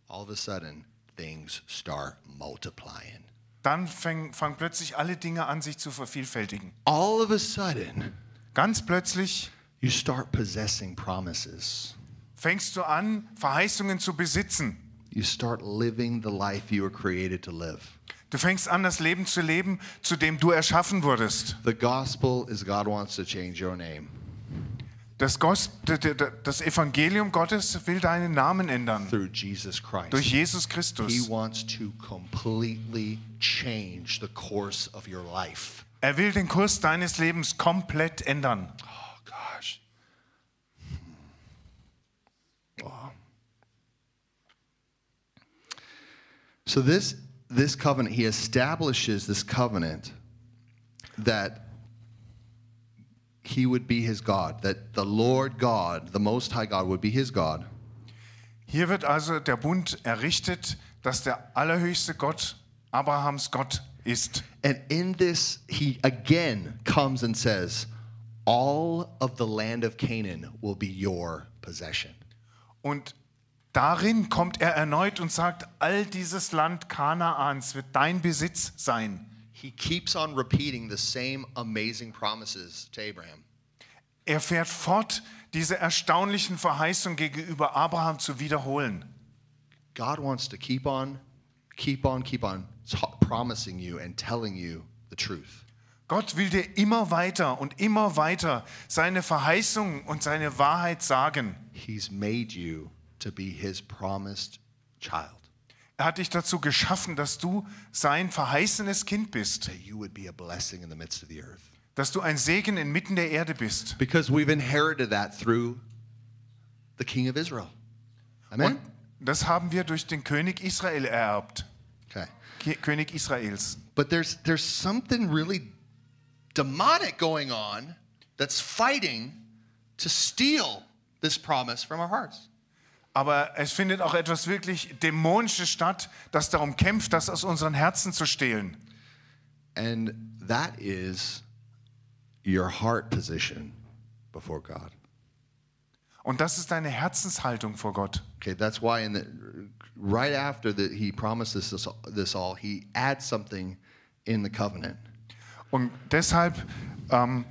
All of a sudden, things start multiplying. Dann fangen fang plötzlich alle Dinge an, sich zu vervielfältigen. All of a sudden, Ganz plötzlich you start possessing promises. fängst du an, Verheißungen zu besitzen. You start living the life you were created to live. Du fängst an, das Leben zu leben, zu dem du erschaffen wurdest. The gospel is God wants to change your name. Das, Gos d- d- d- das Evangelium Gottes will deinen Namen ändern. Jesus. Durch Jesus Christus. Er will den Kurs deines Lebens komplett ändern. Oh gosh. Oh. So this this covenant, he establishes this covenant that he would be his God, that the Lord God, the Most High God, would be his God. Hier wird also der Bund errichtet, dass der allerhöchste Gott Abrahams Gott ist. And in this, he again comes and says, All of the land of Canaan will be your possession. Und darin kommt er erneut und sagt, all dieses Land Kanaans wird dein Besitz sein. He keeps on repeating the same amazing promises to Abraham. Er fährt fort, diese erstaunlichen Verheißungen gegenüber Abraham zu wiederholen. God wants to keep on, keep on, keep on promising you and telling you the truth. Gott will dir immer weiter und immer weiter seine Verheißungen und seine Wahrheit sagen. He's made you to be his promised child, Er hat dich dazu geschaffen, dass du sein verheißenes Kind bist, dass du ein Segen inmitten der Erde bist. Because we've inherited that through the King of Israel. Amen? Und das haben wir durch den König Israel ererbt. Okay. König Israels. But there's there's something really demonic going on that's fighting to steal this promise from our hearts. Aber es findet auch etwas wirklich Dämonisches statt, das darum kämpft, das aus unseren Herzen zu stehlen. And that is your heart position before God. Und das ist deine Herzenshaltung vor Gott. Okay, that's why in the right after that he promises this, this all, he adds something in the covenant. Und deshalb ähm,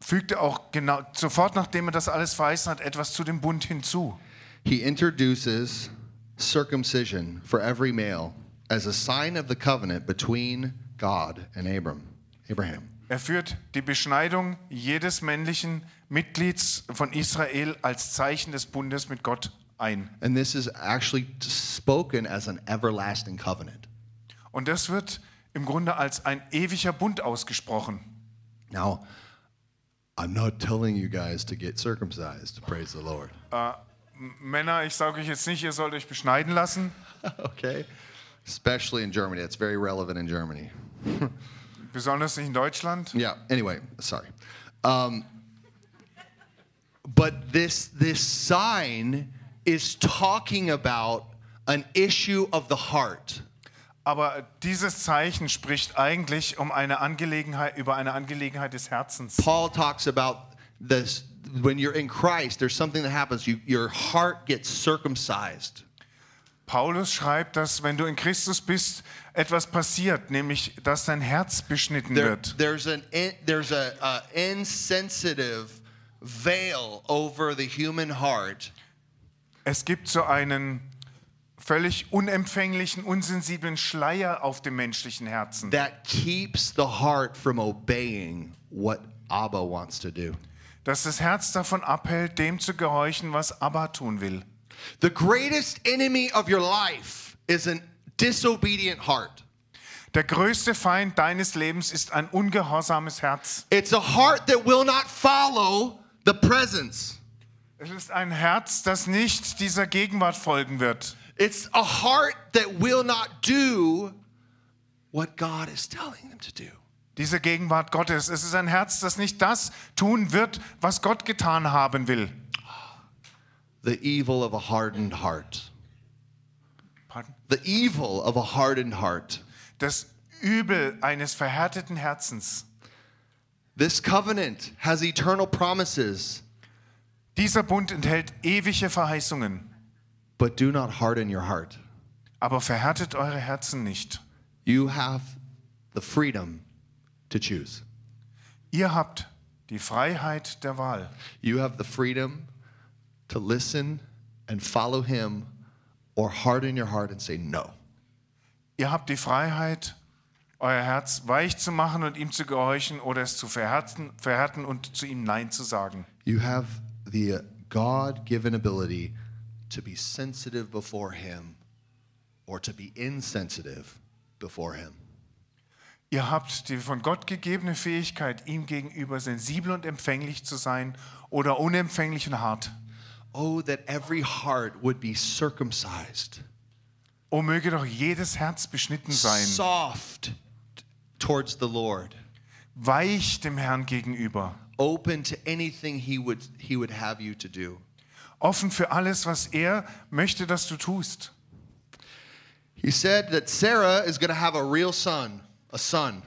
fügt er auch genau sofort, nachdem er das alles verheißen hat, etwas zu dem Bund hinzu. He introduces circumcision for every male as a sign of the covenant between God and Abram, Abraham. Er führt die Beschneidung jedes männlichen Mitglieds von Israel als Zeichen des Bundes mit Gott ein. And this is actually spoken as an everlasting covenant. Und das wird im Grunde als ein ewiger Bund ausgesprochen. Now, I'm not telling you guys to get circumcised, praise the Lord. M- Männer, ich sage euch jetzt nicht, ihr sollt euch beschneiden lassen, okay? Especially in Germany. That's very relevant in Germany. besonders nicht in Deutschland. Yeah, anyway, sorry. Um, but this this sign is talking about an issue of the heart. Aber dieses Zeichen spricht eigentlich um eine Angelegenheit über eine Angelegenheit des Herzens. Paul talks about this when you're in Christ, there's something that happens. You, your heart gets circumcised. Paulus schreibt, dass wenn du in Christus bist, etwas passiert, nämlich dass dein Herz beschnitten There, wird. there's an there's a, a insensitive veil over the human heart Es gibt so einen völlig unempfänglichen, unsensiblen Schleier auf dem menschlichen Herzen, that keeps the heart from obeying what Abba wants to do. Dass das Herz davon abhält, dem zu gehorchen, was Abba tun will. The greatest enemy of your life is an disobedient heart. Der größte Feind deines Lebens ist ein ungehorsames Herz. It's a heart that will not follow the presence. Es ist ein Herz, das nicht dieser Gegenwart folgen wird. It's a heart that will not do what God is telling them to do. Diese Gegenwart Gottes. Es ist ein Herz, das nicht das tun wird, was Gott getan haben will. The evil of a hardened heart. Pardon? The evil of a hardened heart. Das Übel eines verhärteten Herzens. This covenant has eternal promises, Dieser Bund enthält ewige Verheißungen. but do not harden your heart. Aber verhärtet eure Herzen nicht. You have the freedom to choose. Ihr habt die Freiheit der Wahl. You have the freedom to listen and follow him or harden your heart and say no. Ihr habt die Freiheit, euer Herz weich zu machen und ihm zu gehorchen oder es zu verhärten, verhärten und zu ihm Nein zu sagen. You have the uh, God given ability to be sensitive before him or to be insensitive before him. Ihr habt die von Gott gegebene Fähigkeit, ihm gegenüber sensibel und empfänglich zu sein oder unempfänglich und hart. Oh, that every heart would be circumcised, O möge doch jedes Herz beschnitten sein, soft towards the Lord, weich dem Herrn gegenüber, open to anything he would, he would have you to do. offen für alles, was er möchte, dass du tust. He said that Sarah is going to have a real son, a son.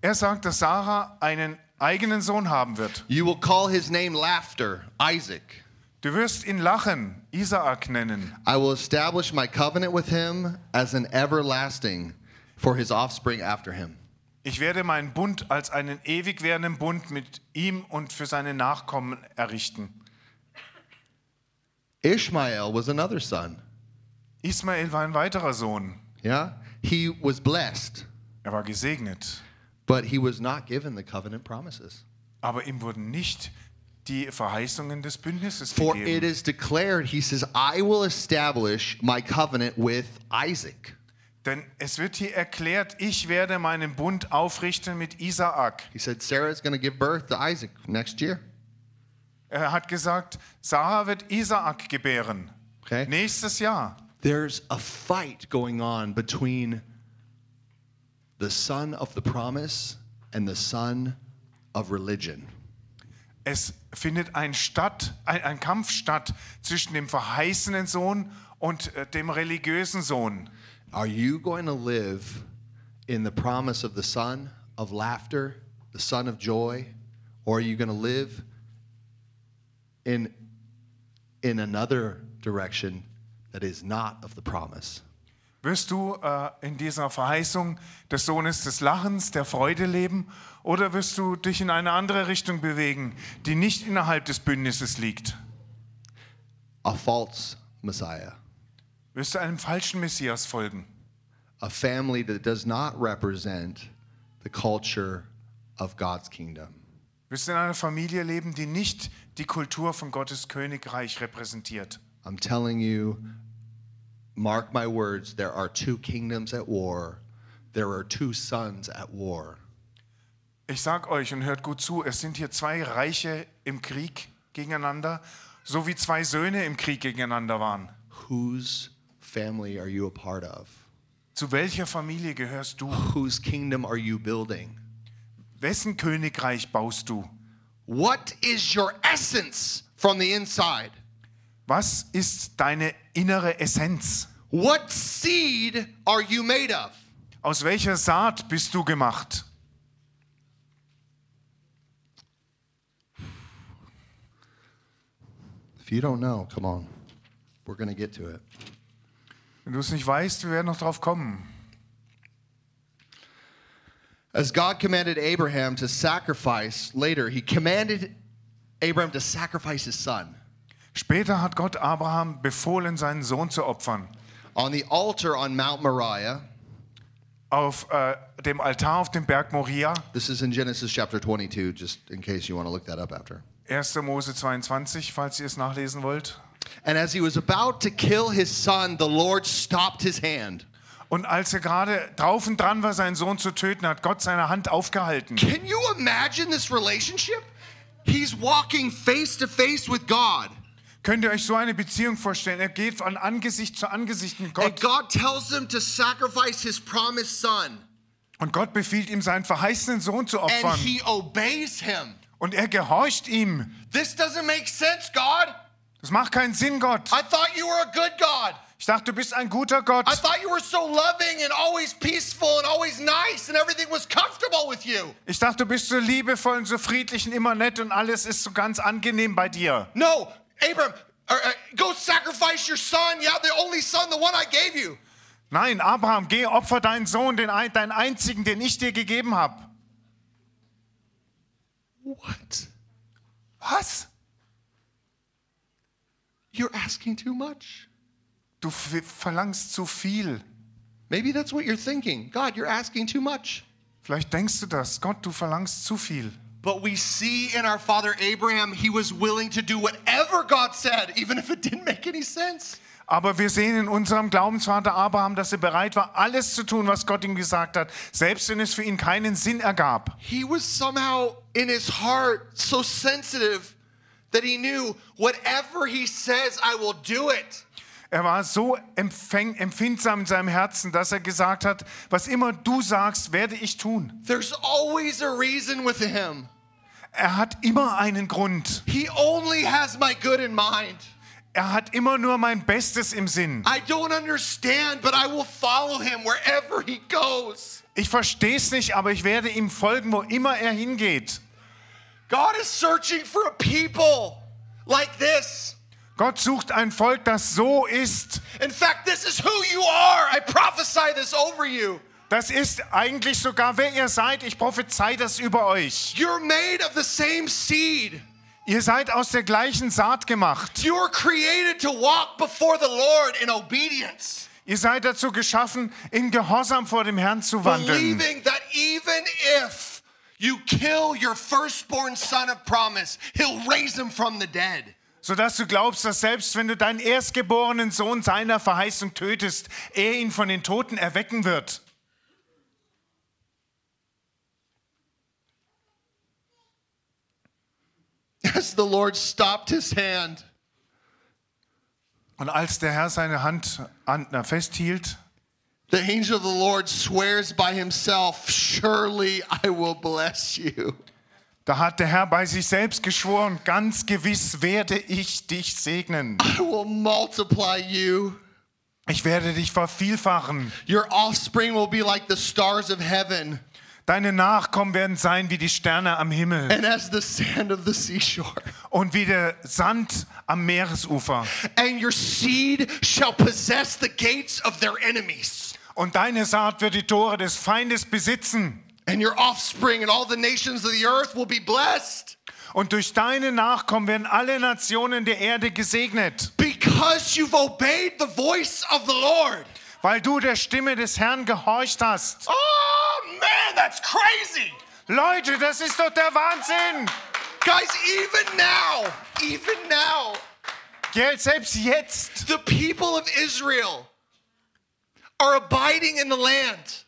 Er sagt, dass Sarah einen eigenen Sohn haben wird. You will call his name Laughter, Isaac. Du wirst ihn Lachen, Isaak nennen. I will establish my covenant with him as an everlasting for his offspring after him. Ich werde meinen Bund als einen ewig währenden Bund mit ihm und für seine Nachkommen errichten. Ishmael was another son. Ismael war ein weiterer Sohn. Yeah? He was blessed, Er war gesegnet. but he was not given the covenant promises. Aber ihm wurden nicht die Verheißungen des Bündnisses For it gegeben. is declared, he says, I will establish my covenant with Isaac. Denn es wird hier erklärt, ich werde meinen Bund aufrichten mit Isaak. He said, Sarah is going to give birth to Isaac next year. Er hat gesagt, Sarah wird Isaak gebären. Okay? Nächstes Jahr. There's a fight going on between the son of the promise and the son of religion. Es findet ein, statt, ein, ein Kampf statt zwischen dem verheißenen Sohn und äh, dem religiösen Sohn. Are you going to live in the promise of the son of laughter, the son of joy, or are you going to live in in another direction that is not of the promise. Wirst du äh, in dieser Verheißung des Sohnes des Lachens, der Freude leben, oder wirst du dich in eine andere Richtung bewegen, die nicht innerhalb des Bündnisses liegt? A false Messiah, Wirst du einem falschen Messias folgen? a family that does not represent the culture of God's kingdom. Wirst du in einer Familie leben, die nicht die Kultur von Gottes Königreich repräsentiert? I'm telling you, mark my words, there are two kingdoms at war, there are two sons at war. Ich sag euch und hört gut zu, es sind hier zwei Reiche im Krieg gegeneinander, so wie zwei Söhne im Krieg gegeneinander waren. Whose family are you a part of? Zu welcher Familie gehörst du? Whose kingdom are you building? Wessen Königreich baust du? What is your essence from the inside? Was ist deine innere Essenz? What seed are you made of? Aus welcher Saat bist du gemacht? If you don't know, come on. We're going to get to it. Wenn du es nicht weißt, wir werden noch drauf kommen. As God commanded Abraham to sacrifice later, he commanded Abraham to sacrifice his son. Später hat Gott Abraham befohlen, seinen Sohn zu opfern. On the altar on Mount Moriah, Auf äh, dem Altar auf dem Berg Moria, this is in Genesis chapter 22, just in case you want to look that up after. 1. Mose 22, falls ihr es nachlesen wollt. And as he was about to kill his son, the Lord stopped his hand. Und als er gerade drauf und dran war, seinen Sohn zu töten, hat Gott seine Hand aufgehalten. Can you imagine this relationship? He's walking face to face with God. Könnt ihr euch so eine Beziehung vorstellen? Er geht von Angesicht zu Angesicht mit And Gott. God tells him to sacrifice his promised son. Und Gott befiehlt ihm, seinen verheißenen Sohn zu And opfern. he obeys him. Und er gehorcht ihm. This doesn't make sense, God. Das macht keinen Sinn, Gott. I thought you were a good God. Ich dachte, du bist ein guter Gott. I thought you were so loving and always peaceful and always nice and everything was comfortable with you. Ich dachte, du bist so liebevoll und so friedlich und immer nett und alles ist so ganz angenehm bei dir. No, Abram, uh, go sacrifice your son. Yeah, the only son, the one I gave you. Nein, Abraham, geh, opfer deinen Sohn, den, ein- deinen einzigen, den ich dir gegeben habe. What? Was? You're asking too much. Du verlangst zu viel. Maybe that's what you're thinking. God, you're asking too much. Vielleicht denkst du das. Gott, du verlangst zu viel. But we see in our father Abraham, he was willing to do whatever God said, even if it didn't make any sense. Aber wir sehen in unserem Glaubensvater Abraham, dass er bereit war, alles zu tun, was Gott ihm gesagt hat, selbst wenn es für ihn keinen Sinn ergab. He was somehow in his heart so sensitive that he knew whatever he says, I will do it. Er war so empfäng, empfindsam in seinem Herzen, dass er gesagt hat, was immer du sagst, werde ich tun. There's always a reason with him. Er hat immer einen Grund. He only has my good in mind. Er hat immer nur mein Bestes im Sinn. I don't understand, but I will follow him wherever he goes. Ich verstehe es nicht, aber ich werde ihm folgen, wo immer er hingeht. God is searching for a people like this. Gott sucht ein Volk, das so ist. In fact, this is who you are. I prophesy this over you. Das ist eigentlich sogar, wer ihr seid. Ich prophezei das über euch. You're made of the same seed. Ihr seid aus der gleichen Saat gemacht. You were created to walk before the Lord in obedience, Ihr seid dazu geschaffen, in Gehorsam vor dem Herrn zu wandeln. believing that even if you kill your firstborn son of promise, he'll raise him from the dead. Sodass du glaubst, dass selbst wenn du deinen erstgeborenen Sohn seiner Verheißung tötest, er ihn von den Toten erwecken wird. As the Lord stopped his hand, Und als der Herr seine Hand an, na, festhielt, the angel of the Lord swears by himself, Surely I will bless you. da hat der Herr bei sich selbst geschworen, ganz gewiss werde ich dich segnen. I will multiply you. Ich werde dich vervielfachen. Your offspring will be like the stars of heaven. Deine Nachkommen werden sein wie die Sterne am Himmel and as the sand of the seashore. und wie der Sand am Meeresufer. And your seed shall possess the gates of their enemies. Und deine Saat wird die Tore des Feindes besitzen. And your offspring and all the nations of the earth will be blessed Und durch deine Nachkommen werden alle Nationen der Erde gesegnet, because you've obeyed the voice of the Lord. weil du der Stimme des Herrn gehorcht hast. Oh man, that's crazy. Leute, das ist doch der Wahnsinn. Guys, even now, even now, Gell, selbst jetzt, the people of Israel are abiding in the land.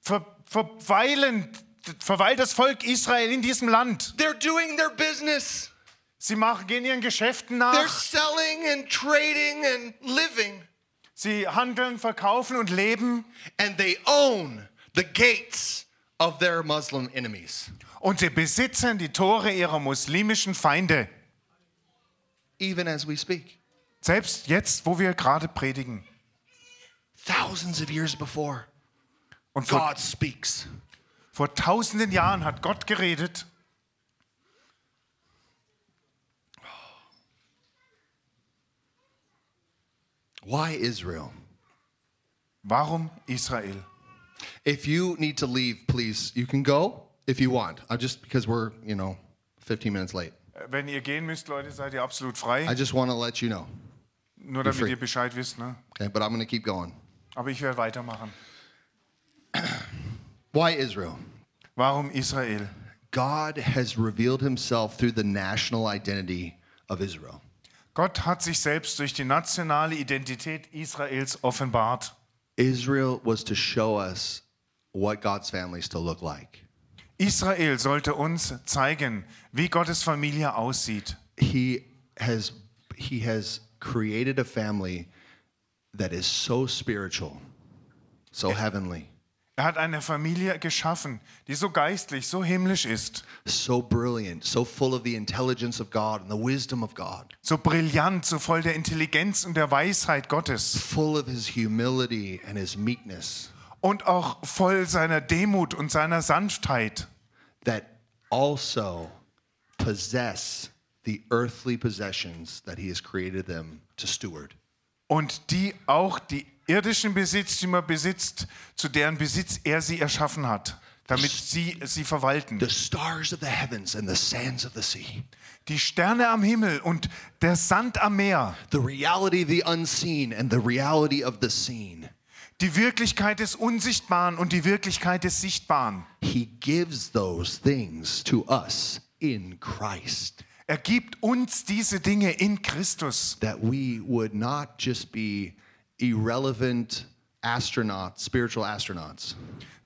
ver, verweilen, verweilt das Volk Israel in diesem Land. They're doing their business. Sie machen, gehen ihren Geschäften nach. They're nach. selling and trading and living. Sie handeln, verkaufen und leben. And they own the gates of their Muslim enemies. Und sie besitzen die Tore ihrer muslimischen Feinde. Even as we speak. Selbst jetzt, wo wir gerade predigen. Thousands of years before, Und vor, God speaks. vor tausenden Jahren hat Gott geredet. Why Israel? Warum Israel? If you need to leave, please, you can go if you want. I just because we're, you know, 15 minutes late. Wenn ihr gehen müsst, Leute, seid ihr absolut frei. I just want to let you know. Nur damit free. ihr Bescheid wisst. Ne? Okay, but I'm going to keep going. Aber ich werde weitermachen. Why Israel? Warum Israel? God has revealed himself through the national identity of Israel. Gott hat sich selbst durch die nationale Identität Israels offenbart. Israel was to show us what God's family still look like. Israel sollte uns zeigen, wie Gottes Familie aussieht. He has he has created a family that is so spiritual, so heavenly, Er hat eine Familie geschaffen, die so geistlich, so himmlisch ist, so brilliant, so full of the intelligence of God and the wisdom of God, so brillant, so voll der Intelligenz und der Weisheit Gottes. Full of his humility and his meekness. Und auch voll seiner Demut und seiner Sanftheit, that also possess the earthly possessions that he has created them to steward. und die auch die irdischen Besitztümer besitzt, zu deren Besitz er sie erschaffen hat, damit sie sie verwalten. The stars of the heavens and the sands of the sea. Die Sterne am Himmel und der Sand am Meer, The reality of the unseen and the reality of the seen. die Wirklichkeit des Unsichtbaren und die Wirklichkeit des Sichtbaren. He gives those things to us in Christ Er gibt uns diese Dinge in Christus, that we would not just be irrelevant astronauts, spiritual astronauts,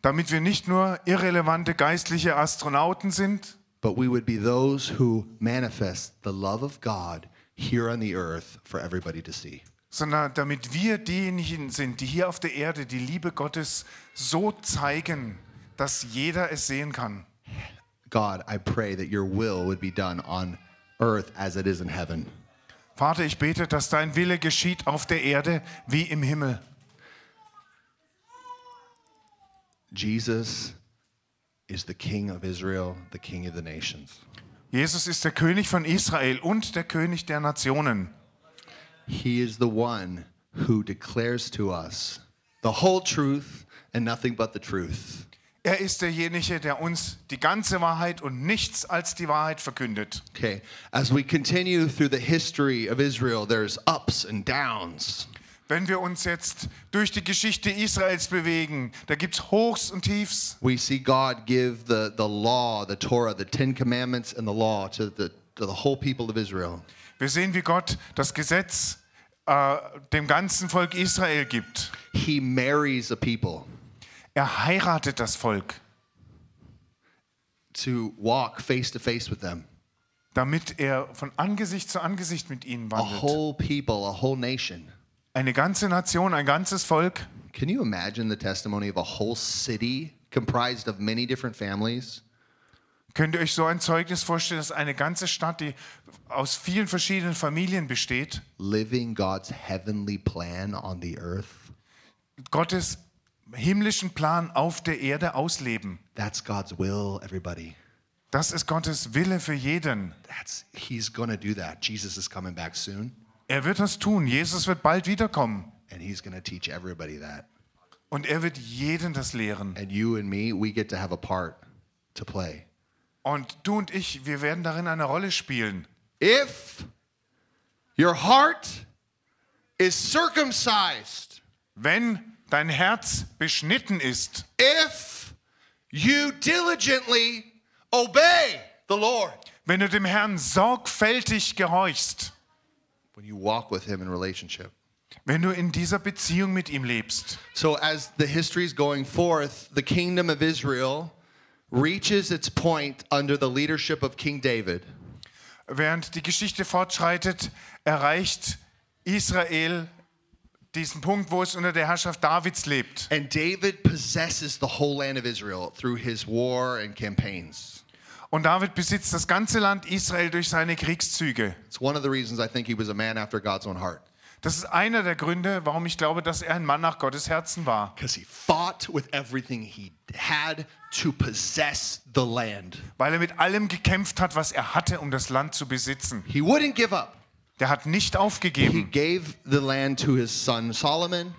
damit wir nicht nur irrelevante geistliche Astronauten sind, but we would be those who manifest the love of God here on the earth for everybody to see. sondern damit wir diejenigen sind, die hier auf der Erde die Liebe Gottes so zeigen, dass jeder es sehen kann. God, I pray that your will would be done on earth as it is in heaven. Vater, ich bete, dass dein Wille geschieht auf der Erde wie im Himmel. Jesus is the King of Israel, the King of the nations. Jesus ist der König von Israel und der König der Nationen. He is the one who declares to us the whole truth and nothing but the truth. Er ist derjenige, der uns die ganze Wahrheit und nichts als die Wahrheit verkündet. Okay, as we continue through the history of Israel, there's ups and downs. Wenn wir uns jetzt durch die Geschichte Israels bewegen, da gibt es Hochs und Tiefs. We see God give the, the law, the Torah, the Ten Commandments, and the law to the, to the whole people of Israel. Wir sehen, wie Gott das Gesetz äh, dem ganzen Volk Israel gibt. He marries a people Er heiratet das Volk, to walk face to face with them. damit er von Angesicht zu Angesicht mit ihnen A wandelt. whole people, a whole nation. Eine ganze Nation, ein ganzes Volk. Can you imagine the testimony of a whole city comprised of many different families? Könnt ihr euch so ein Zeugnis vorstellen, dass eine ganze Stadt, die aus vielen verschiedenen Familien besteht, living God's heavenly plan on the earth? Gottes himmlischen Plan auf der Erde ausleben. That's God's will, everybody. Das ist Gottes Wille für jeden. That's He's gonna do that. Jesus is coming back soon, Er wird das tun. Jesus wird bald wiederkommen. and He's gonna teach everybody that. Und er wird jeden das lehren. And you and me, we get to have a part to play. Und du und ich, wir werden darin eine Rolle spielen. If your heart is circumcised, Wenn dein Herz beschnitten ist, if you diligently obey the Lord, wenn du dem Herrn sorgfältig gehorchst, when you walk with Him in relationship. wenn du in dieser Beziehung mit ihm lebst. So, as the history is going forth, the kingdom of Israel reaches its point under the leadership of King David. Während die Geschichte fortschreitet, erreicht Israel diesen Punkt, wo es unter der Herrschaft Davids lebt. And David possesses the whole land of Israel through his war and campaigns. Und David besitzt das ganze Land Israel durch seine Kriegszüge. It's one of the reasons I think he was a man after God's own heart. Das ist einer der Gründe, warum ich glaube, dass er ein Mann nach Gottes Herzen war. Because he fought with everything he had to possess the land. Weil er mit allem gekämpft hat, was er hatte, um das Land zu besitzen. He wouldn't give up. Der hat nicht He aufgegeben. gave the land to his son Solomon.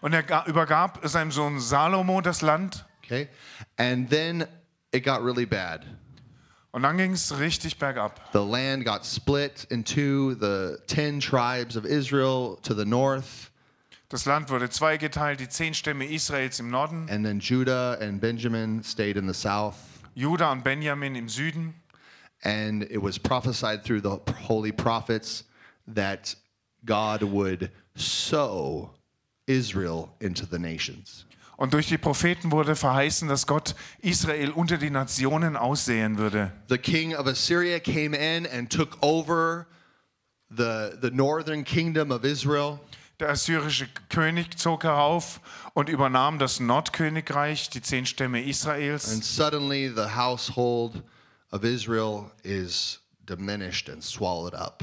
Und er ga- übergab seinem Sohn Salomo das Land. Okay. And then it got really bad. Und dann ging es richtig bergab. The land got split into the 10 tribes of Israel to the north, Das Land wurde zweigeteilt, die zehn Stämme Israels im Norden, and then Judah and Benjamin stayed in the south. Juda und Benjamin im Süden. And it was prophesied through the holy prophets that God would sow Israel into the nations. Und durch die Propheten wurde verheißen, dass Gott Israel unter die Nationen aussehen würde. The king of Assyria came in and took over the, the northern kingdom of Israel. Der assyrische König zog herauf und übernahm das Nordkönigreich, die zehn Stämme Israels. And suddenly the household of Israel is diminished and swallowed up.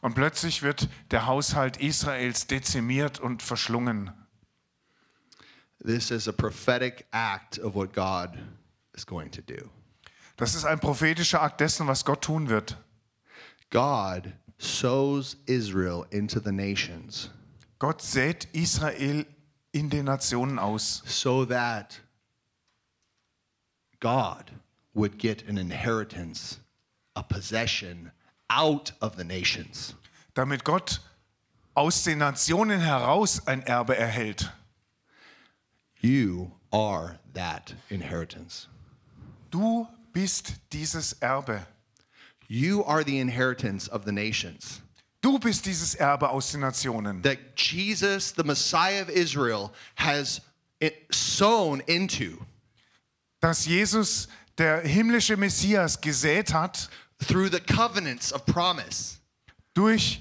Und plötzlich wird der Haushalt Israels dezimiert und verschlungen. This is a prophetic act of what God is going to do. Das ist ein prophetischer Akt dessen, was Gott tun wird. God sows Israel into the nations Gott sät Israel in den Nationen aus, so that God would get an inheritance, a possession out of the nations. damit Gott aus den Nationen heraus ein Erbe erhält. You are that inheritance. Du bist dieses Erbe. You are the inheritance of the nations. Du bist dieses Erbe aus den Nationen, that Jesus, the Messiah of Israel, has sown into das Jesus, der himmlische Messias, gesät hat through the covenants of promise, durch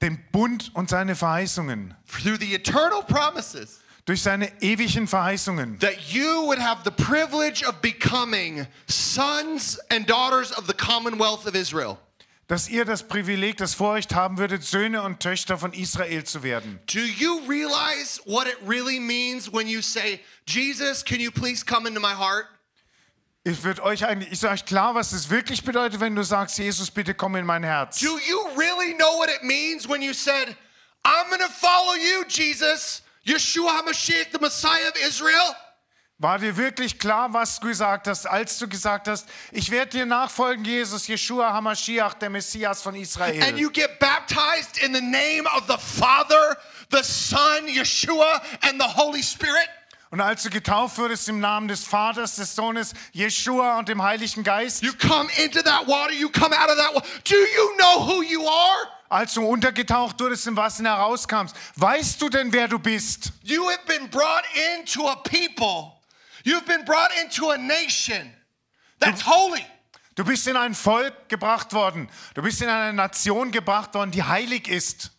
den Bund und seine Verheißungen, through the eternal promises, durch seine ewigen Verheißungen, that you would have the privilege of becoming sons and daughters of the commonwealth of Israel. dass ihr das Privileg, das Vorrecht haben würdet, Söhne und Töchter von Israel zu werden. Do you realize what it really means when you say, Jesus, can you please come into my heart? Ich wird euch eigentlich, ist euch klar, was es wirklich bedeutet, wenn du sagst, Jesus, bitte komm in mein Herz. Do you really know what it means when you said, I'm going to follow you, Jesus, Yeshua HaMashiach, the Messiah of Israel? War dir wirklich klar, was du gesagt hast, als du gesagt hast, ich werde dir nachfolgen, Jesus, Jeshua HaMashiach, der Messias von And Israel. you get baptized in the name of the Father, the Son, Yeshua, and the Holy Spirit? Und als du getauft wurdest im Namen des Vaters, des Sohnes, Jeshua und dem Heiligen Geist, You come into that water, you come out of that water. Do you know who you are? als du untergetaucht wurdest im Wasser herauskamst, weißt du denn, wer du bist? You have been brought into a people, you've been brought into a nation that's holy. Du bist in ein Volk gebracht worden. Du bist in eine Nation gebracht worden, die heilig ist.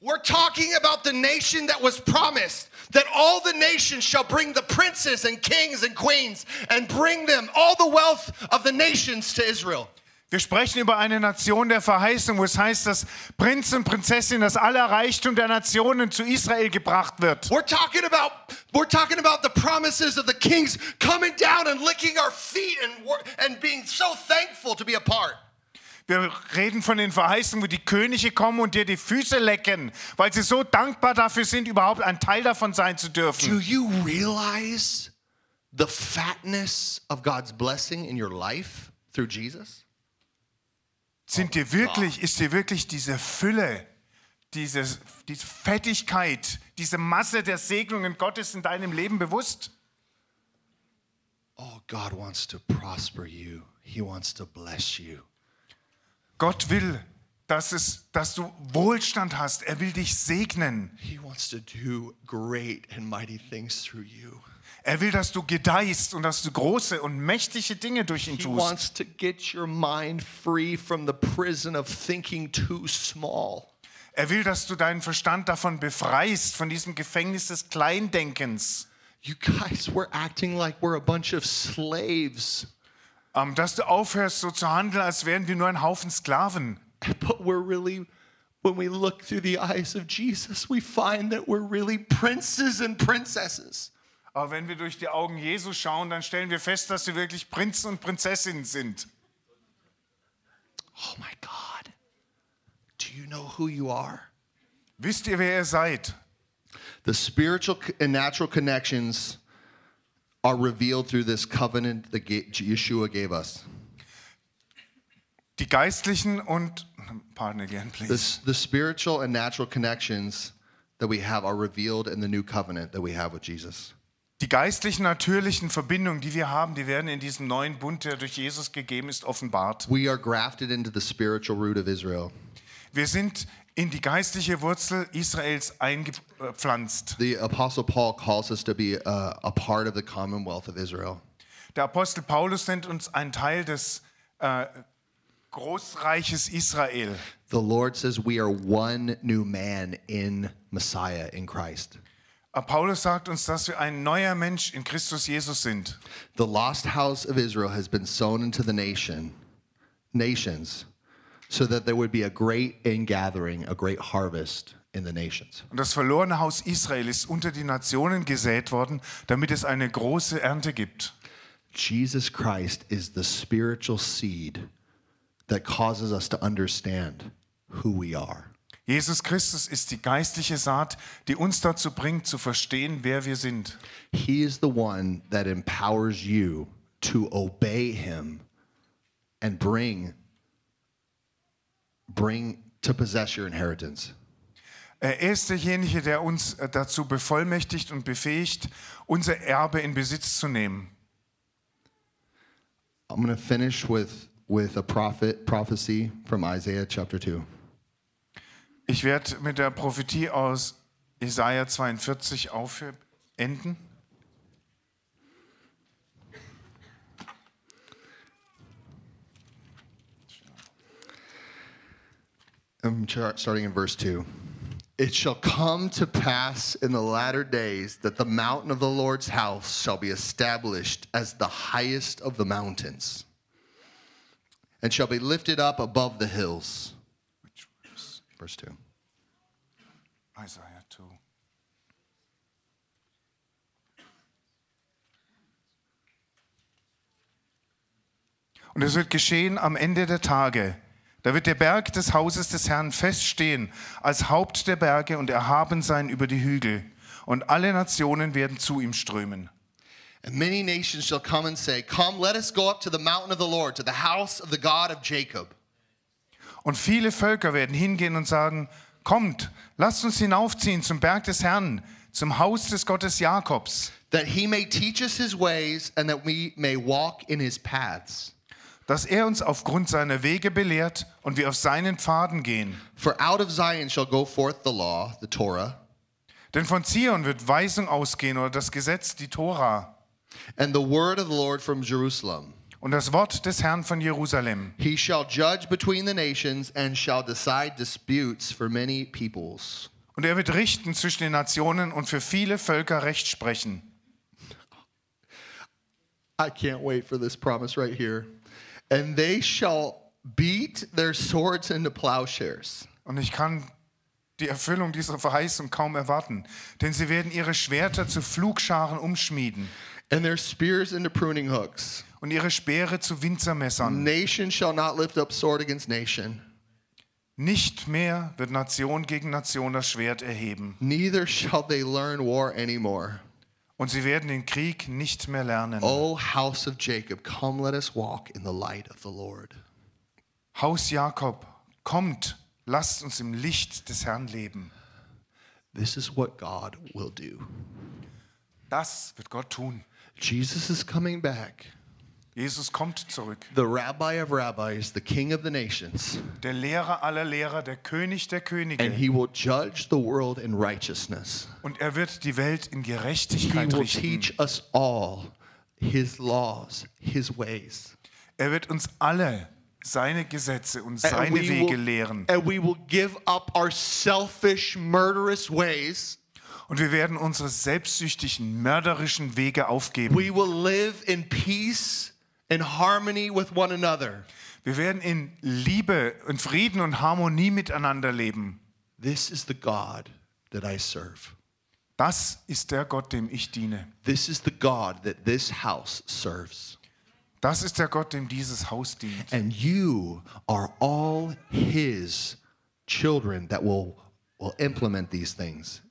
We're talking about the nation that was promised that all the nations shall bring the princes and kings and queens and bring them all the wealth of the nations to Israel. Wir sprechen über eine Nation der Verheißung, wo es heißt, dass Prinzen und Prinzessin, das aller Reichtum der Nationen zu Israel gebracht wird. We're talking about we're talking about the promises of the kings coming down and licking our feet and and being so thankful to be a part. Wir reden von den Verheißungen, wo die Könige kommen und dir die Füße lecken, weil sie so dankbar dafür sind, überhaupt ein Teil davon sein zu Do dürfen. you realize the fatness of God's blessing in your life through Jesus? Sind dir wirklich, ist dir wirklich diese Fülle, diese, diese Fettigkeit, diese Masse der Segnungen Gottes in deinem Leben bewusst? Oh, God wants to prosper you. He wants to bless you. Gott will, dass, es, dass du Wohlstand hast. Er will dich segnen. He wants to do great and mighty things through you. Er will, dass du gedeihst und dass du große und mächtige Dinge durch ihn He tust. wants to get your mind free from the prison of thinking too small. Er will, dass du deinen Verstand davon befreist, von diesem Gefängnis des Kleindenkens. You guys, we're acting like we're a bunch of slaves, dass du aufhörst, so zu handeln, als wären wir nur ein Haufen Sklaven. but we're really, when we look through the eyes of Jesus, we find that we're really princes and princesses. Aber wenn wir durch die Augen Jesu schauen, dann stellen wir fest, dass wir wirklich Prinzen und Prinzessinnen sind. Oh my God. Do you know who you are? Wisst ihr, wer ihr seid? The spiritual and natural connections are revealed through this covenant that Yeshua gave us. Die geistlichen und, pardon again, please. This, the spiritual and natural connections that we have are revealed in the new covenant that we have with Jesus. Die geistlichen, natürlichen Verbindungen, die wir haben, die werden in diesem neuen Bund, der durch Jesus gegeben ist, offenbart. We are grafted into the spiritual root of Israel. Wir sind in die geistliche Wurzel Israels eingepflanzt. The Apostle Paul calls us to be a, a part of the commonwealth of Israel. Der Apostel Paulus nennt uns ein Teil des äh, Großreiches Israel. The Lord says we are one new man in Messiah, in Christ. Äh, Paulus sagt uns, dass wir ein neuer Mensch in Christus Jesus sind. The lost house of Israel has been sown into the nation, nations, so that there would be a great ingathering, a great harvest in the nations. Und das verlorene Haus Israel ist unter die Nationen gesät worden, damit es eine große Ernte gibt. Jesus Christ is the spiritual seed that causes us to understand who we are. Jesus Christus ist die geistliche Saat, die uns dazu bringt, zu verstehen, wer wir sind. He is the one that empowers you to obey him and bring bring to possess your inheritance. Er ist derjenige, der uns äh, dazu bevollmächtigt und befähigt, unser Erbe in Besitz zu nehmen. I'm going to finish with with a prophet prophecy from Isaiah chapter 2. Ich werde mit der Prophetie aus Jesaja 42 aufenden. I'm starting in verse 2. It shall come to pass in the latter days that the mountain of the Lord's house shall be established as the highest of the mountains, and shall be lifted up above the hills. Which verse? Verse 2. Isaiah 2. Und es wird geschehen am Ende der Tage. Da wird der Berg des Hauses des Herrn feststehen als Haupt der Berge und erhaben sein über die Hügel. Und alle Nationen werden zu ihm strömen. And many nations shall come and say, Come, let us go up to the mountain of the Lord, to the house of the God of Jacob. Und viele Völker werden hingehen und sagen, kommt, lasst uns hinaufziehen zum Berg des Herrn, zum Haus des Gottes Jakobs, that he may teach us his ways and that we may walk in his paths. Dass er uns aufgrund seiner Wege belehrt und wir auf seinen Pfaden gehen. For out of Zion shall go forth the law, the Torah, Denn von Zion wird Weisung ausgehen oder das Gesetz, die Tora and the word of the Lord from Jerusalem. und das Wort des Herrn von Jerusalem. He shall judge between the nations and shall decide disputes for many peoples. Und er wird richten zwischen den Nationen und für viele Völker Recht sprechen. I can't wait for this promise right here. And they shall beat their swords into plowshares. Und ich kann die Erfüllung dieser Verheißung kaum erwarten, denn sie werden ihre Schwerter zu Flugscharen umschmieden and their spears into pruning hooks. und ihre Speere zu Winzermessern. Nation shall not lift up sword against nation, Nicht mehr wird Nation gegen Nation das Schwert erheben. neither shall they learn war anymore. Und sie werden den Krieg nicht mehr lernen. O house of Jacob, come let us walk in the light of the Lord. Haus Jakob, kommt, lasst uns im Licht des Herrn leben. This is what God will do. Das wird Gott tun. Jesus is coming back. Jesus kommt zurück. The rabbi of rabbis, the king of the nations, Der Lehrer aller Lehrer, der König der and Könige. he will judge the world in righteousness. Und er wird die Welt in He Gerechtigkeit will richten. teach us all his laws, his ways. Er wird uns alle seine Gesetze und And seine we Wege will- lehren. and we will give up our selfish, murderous ways. Und wir werden unsere selbstsüchtigen, mörderischen Wege aufgeben. We will live in peace and harmony with one another. Wir werden in Liebe und Frieden und Harmonie miteinander leben. This is the God that I serve. Das ist der Gott, dem ich diene. This is the God that this house serves. Das ist der Gott, dem dieses Haus dient. And you are all his children that will, will implement these things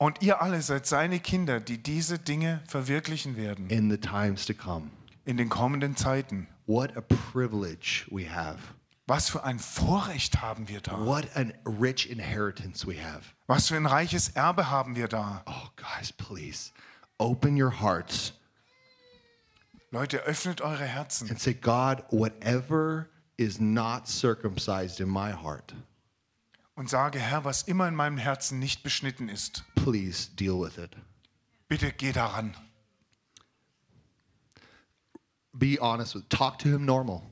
Und ihr alle seid seine Kinder, die diese Dinge verwirklichen werden in the times to come. In den kommenden Zeiten. What a privilege we have. Was für ein Vorrecht haben wir da? What a rich inheritance we have. Was für ein reiches Erbe haben wir da? Oh, guys, please open your hearts Leute, öffnet eure Herzen and say, God, whatever is not circumcised in my heart, und sage, Herr, was immer in meinem Herzen nicht beschnitten ist, please deal with it. bitte geh daran. Be honest with talk to him normal.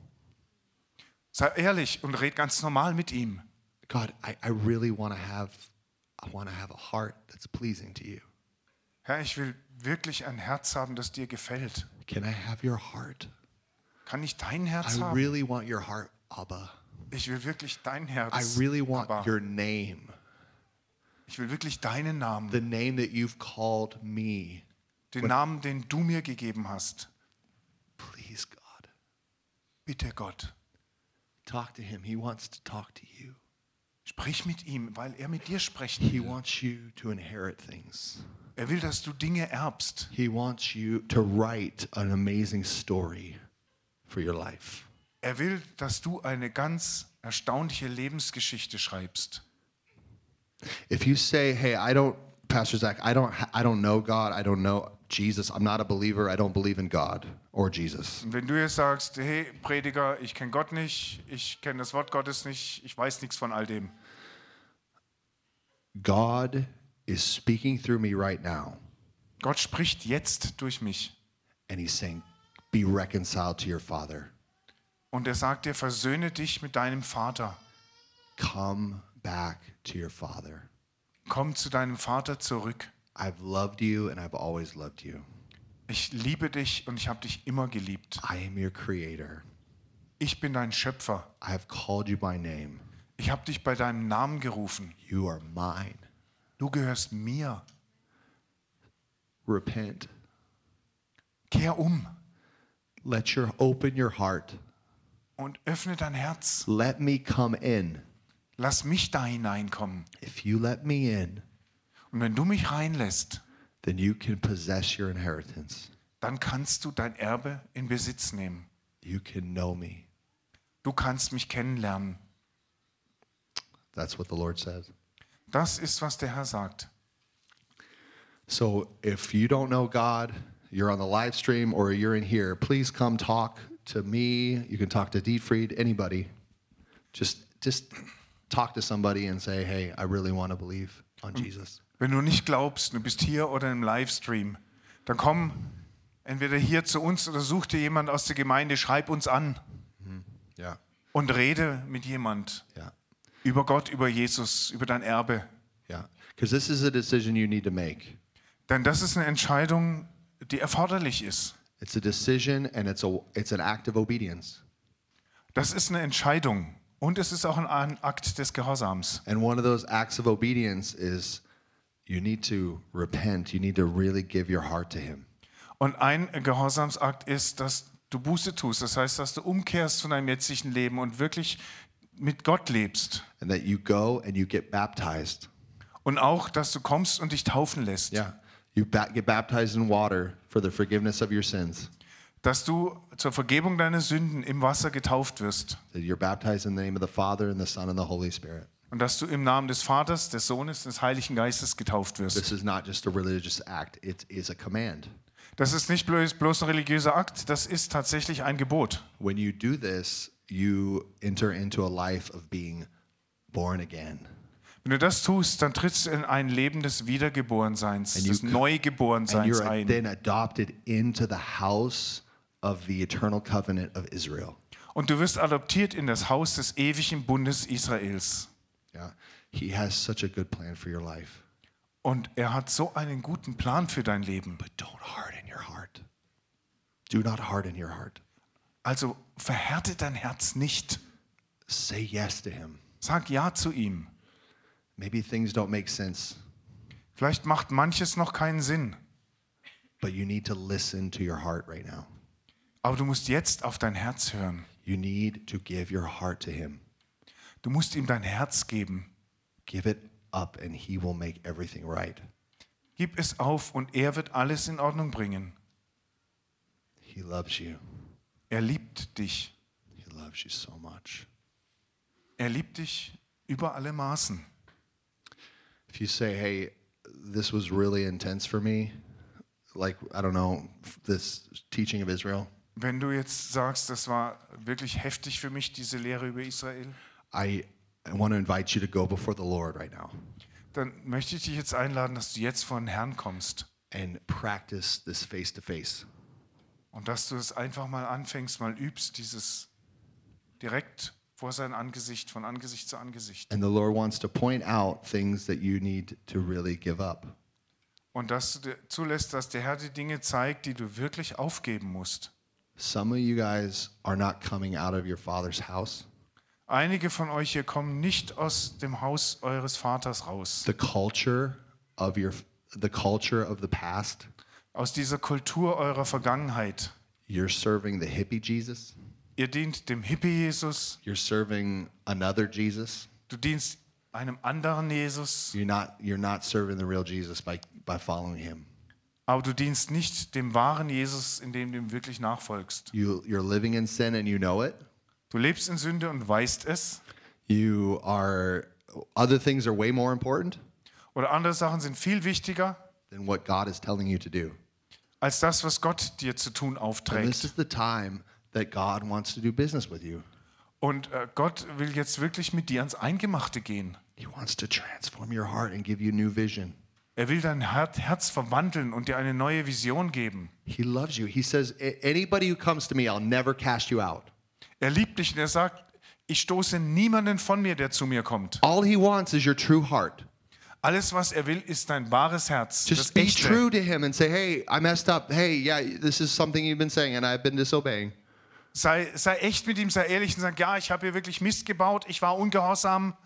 Sei ehrlich und red ganz normal mit ihm. God, I, I really want to have I want to have a heart that's pleasing to you. Herr, ich will wirklich ein Herz haben, das dir gefällt. Can I have your heart? Kann ich dein Herz I haben? really want your heart, Abba. Ich will wirklich dein I Herz. really want Aber your name, ich will wirklich deinen Namen. the name that you've called me. Den Namen, den du mir gegeben hast. Please, God. Bitte Gott, Talk to him. He wants to talk to you. sprich mit ihm, weil er mit dir sprechen He will. wants you to inherit things. Er will, dass du Dinge erbst. He wants you to write an amazing story for your life. Er will, dass du eine ganz erstaunliche Lebensgeschichte schreibst. If you say, "Hey, I don't Pastor Zach, I don't I don't know God. I don't know Jesus. I'm not a believer. I don't believe in God or Jesus." Und wenn du jetzt sagst, hey Prediger, ich kenne Gott nicht, ich kenne das Wort Gottes nicht, ich weiß nichts von all dem. God is speaking through me right now, Gott spricht jetzt durch mich. and he's saying, "Be reconciled to your Father. Und er sagt dir, versöhne dich mit deinem Vater. Come back to your Father. Komm zu deinem Vater zurück. I've loved you and I've always loved you. Ich liebe dich und ich habe dich immer geliebt. I am your creator. Ich bin dein Schöpfer. I have called you by name. Ich habe dich bei deinem Namen gerufen. You are mine. Du gehörst mir. Repent. Kehr um Let your open your heart. und öffne dein Herz. Let me come in. Lass mich da hineinkommen. If you let me in, Und wenn du mich reinlässt, then you can possess your inheritance. dann kannst du dein Erbe in Besitz nehmen. You can know me. Du kannst mich kennenlernen. That's what the Lord says. Das ist, was der Herr sagt. So if you don't know God, you're on the live stream or you're in here, please come talk to me. You can talk to Dietfried, anybody. Just just talk to somebody and say, "Hey, I really want to believe on mm. Jesus." Wenn du nicht glaubst, du bist hier oder im Livestream, dann komm entweder hier zu uns oder such dir jemand aus der Gemeinde, schreib uns an Yeah. und rede mit jemand Yeah. über Gott, über Jesus, über dein Erbe. Cuz this is a decision you need to make. Denn das ist eine Entscheidung, die erforderlich ist. It's a decision and it's a it's an act of obedience. Das ist eine Entscheidung und es ist auch ein Akt des Gehorsams. And one of those acts of obedience is you need to repent. You need to really give your heart to Him. Und ein Gehorsamsakt ist, dass du Buße tust. Das heißt, dass du umkehrst von deinem jetzigen Leben und wirklich mit Gott lebst. And that you go and you get baptized. Und auch, dass du kommst und dich taufen lässt. Yeah. You get baptized in water for the forgiveness of your sins. Dass du zur Vergebung deiner Sünden im Wasser getauft wirst. That you're baptized in the name of the Father and the Son and the Holy Spirit. Und dass du im Namen des Vaters, des Sohnes, des Heiligen Geistes getauft wirst. This is not just a religious act, it is a command. Das ist nicht bloß, bloß ein religiöser Akt, das ist tatsächlich ein Gebot. When you do this, you enter into a life of being born again. Wenn du das tust, dann trittst du in ein Leben des Wiedergeborenseins, And you des And Neugeborenseins you're ein. then adopted into the house of the eternal covenant of Israel. Und du wirst adoptiert in das Haus des ewigen Bundes Israels. Yeah. He has such a good plan for your life. Und er hat so einen guten Plan für dein Leben. But don't harden your heart. Do not harden your heart. Also verhärte dein Herz nicht. Say yes to him. Sag Ja zu ihm. Maybe things don't make sense, Vielleicht macht manches noch keinen Sinn, but you need to listen to your heart right now. aber du musst jetzt auf dein Herz hören. You need to give your heart to him. Du musst ihm dein Herz geben. Give it up, and he will make everything right. Gib es auf und er wird alles in Ordnung bringen. He loves you. Er liebt dich. He loves you so much. Er liebt dich über alle Maßen. If you say, hey, this was really intense for me, like, I don't know, this teaching of Israel, Wenn du jetzt sagst, das war wirklich heftig für mich, diese Lehre über Israel, I, want to invite you to go before the Lord right now dann möchte ich dich jetzt einladen, dass du jetzt vor den Herrn kommst and practice this face to face. und dass du es einfach mal anfängst, mal übst, dieses direkt vor sein Angesicht, von Angesicht zu Angesicht. And the Lord wants to point out things that you need to really give up. Und dass du zulässt, dass der Herr die Dinge zeigt, die du wirklich aufgeben musst. Some of you guys are not coming out of your father's house. Einige von euch hier kommen nicht aus dem Haus eures Vaters raus, The culture of your the culture of the past. aus dieser Kultur eurer Vergangenheit. You're serving the hippie Jesus. Ihr dient dem Hippie-Jesus, You're serving another Jesus. du dienst einem anderen Jesus, You're not you're not serving the real Jesus by by following him. aber du dienst nicht dem wahren Jesus, indem du ihm wirklich nachfolgst. You you're living in sin and you know it. Du lebst in Sünde und weißt es, You are other things are way more important oder andere Sachen sind viel wichtiger than what God is telling you to do. als das, was Gott dir zu tun And this aufträgt. is the time that God wants to do business with you. Und äh, Gott will jetzt wirklich mit dir ans Eingemachte gehen. He wants to transform your heart and give you new vision. Er will dein Her- Herz verwandeln und dir eine neue Vision geben. He loves you. He says, "A- anybody who comes to me, I'll never cast you out. Er liebt dich und er sagt, ich stoße niemanden von mir, der zu mir kommt. All he wants is your true heart. Alles, was er will, ist dein wahres Herz. Just be echte. true to him and say, hey, I messed up. Hey, yeah, this is something you've been saying and I've been disobeying. Sei, sei echt mit ihm, sei ehrlich und sag, ja, ich habe hier wirklich Mist gebaut, ich war ungehorsam.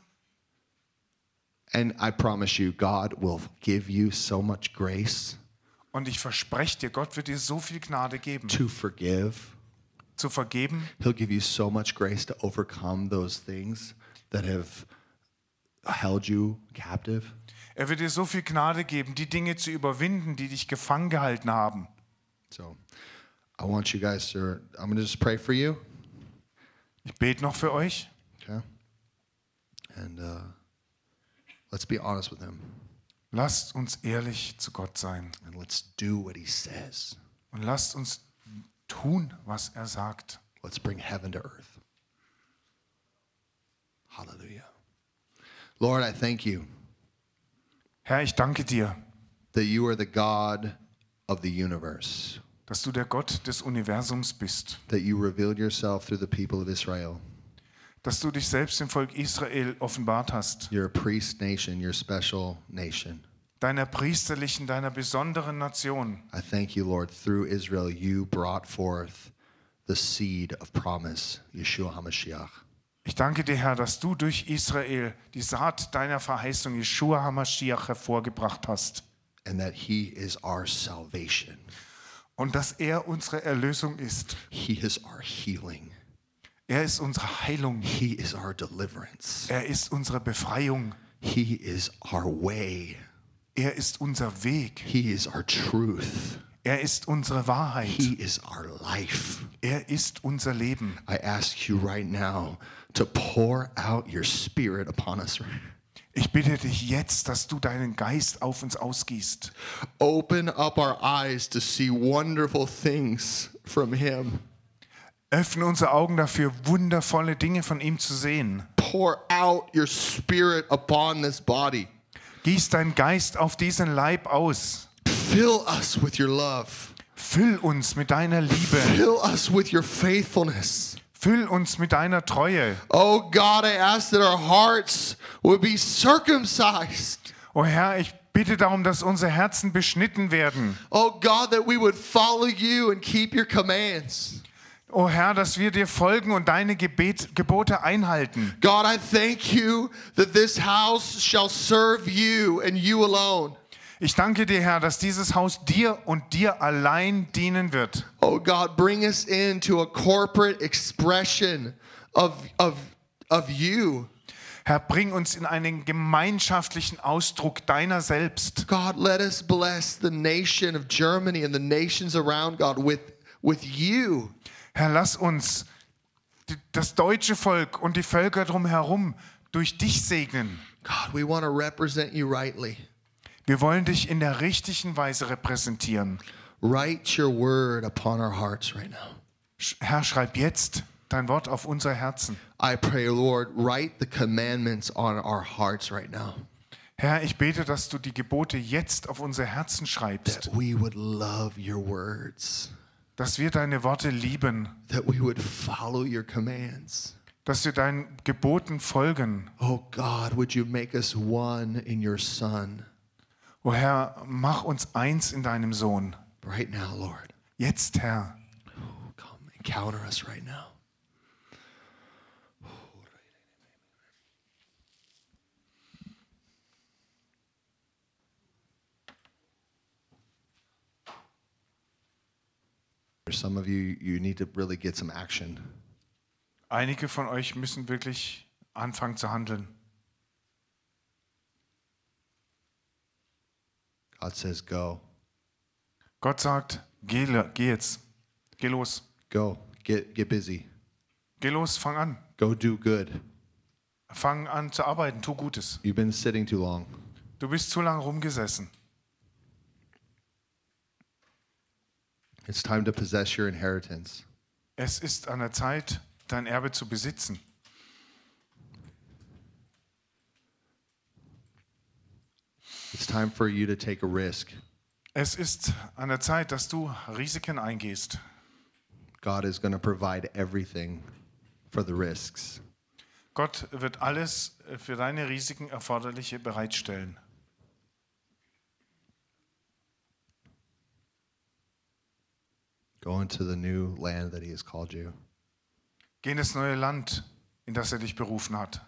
And I promise you, God will give you so much grace Und ich verspreche dir, Gott wird dir so viel Gnade geben, to forgive. Zu vergeben. He'll give you so much grace to overcome those things that have held you captive. Er wird dir so viel Gnade geben, die Dinge zu überwinden, die dich gefangen gehalten haben. So I want you guys to, I'm going to just pray for you. Ich bete noch für euch. Okay. And uh, let's be honest with him Lasst uns ehrlich zu Gott sein and let's do what he says. und lasst uns tun, was er sagt. Let's bring heaven to earth. Hallelujah. Lord, I thank you Herr, ich danke dir, that you are the God of the universe, dass du der Gott des Universums bist, that you revealed yourself through the people of Israel. dass du dich selbst dem Volk Israel offenbart hast, You're a priest nation, you're a special nation. Deiner priesterlichen, deiner besonderen Nation. I thank you, Lord, through Israel, you brought forth the seed of promise, Yeshua HaMashiach. Ich danke dir, Herr, dass du durch Israel die Saat deiner Verheißung Yeshua HaMashiach hervorgebracht hast and that he is our salvation. und dass er unsere Erlösung ist. He is our healing. Er ist unsere Heilung. He is our deliverance. Er ist unsere Befreiung. He is our way. Er ist unser Weg. He is our truth. Er ist unsere Wahrheit. He is our life. Er ist unser Leben. I ask you right now to pour out your spirit upon us. Ich bitte dich jetzt, dass du deinen Geist auf uns ausgießt. Open up our eyes to see wonderful things from him. Öffne unsere Augen dafür, wundervolle Dinge von ihm zu sehen. Pour out your spirit upon this body. Gieß deinen Geist auf diesen Leib aus. Fill us with your love. Füll uns mit deiner Liebe. Fill us with your faithfulness. Füll uns mit deiner Treue. Oh God, I ask that our hearts would be circumcised. O Herr, ich bitte darum, dass unsere Herzen beschnitten werden. Oh God, that we would follow you and keep your commands. O Herr, dass wir dir folgen und deine Gebet, Gebote einhalten. God, I thank you that this house shall serve you and you alone. Ich danke dir, Herr, dass dieses Haus dir und dir allein dienen wird. Oh God, bring us into a corporate expression of, of, of you. Herr, bring uns in einen gemeinschaftlichen Ausdruck deiner selbst. God, let us bless the nation of Germany and the nations around God with, with you. Herr, lass uns das deutsche Volk und die Völker drumherum durch dich segnen. God, we want to represent you rightly. Wir wollen dich in der richtigen Weise repräsentieren. Write your word upon our hearts right now. Herr, schreib jetzt dein Wort auf unser Herzen. I pray, Lord, write the commandments on our hearts right now. Herr, ich bete, dass du die Gebote jetzt auf unser Herzen schreibst, That we would love your words, dass wir deine Worte lieben, that we would follow your commands. dass wir deinen Geboten folgen. Oh God, would you make us one in your Son O Herr, mach uns eins in deinem Sohn. right now, Lord? Jetzt, Herr. Come encounter us right now. For some of you, you need to really get some action. Einige von euch müssen wirklich anfangen zu handeln. God says, Go, Gott sagt, geh, geh jetzt. Geh los. go, get, get busy, Geh los, fang an. go do good. Fang an zu arbeiten, tu Gutes. You've been sitting too long. Du bist zu lange rumgesessen. It's time to possess your inheritance. Es ist an der Zeit, dein Erbe zu besitzen. It's time for you to take a risk. Es ist an der Zeit, dass du Risiken eingehst. God is going to provide everything for the risks. Gott wird alles für deine Risiken erforderliche bereitstellen. Go into the new land that He has called you. Geh in das neue Land, in das er dich berufen hat.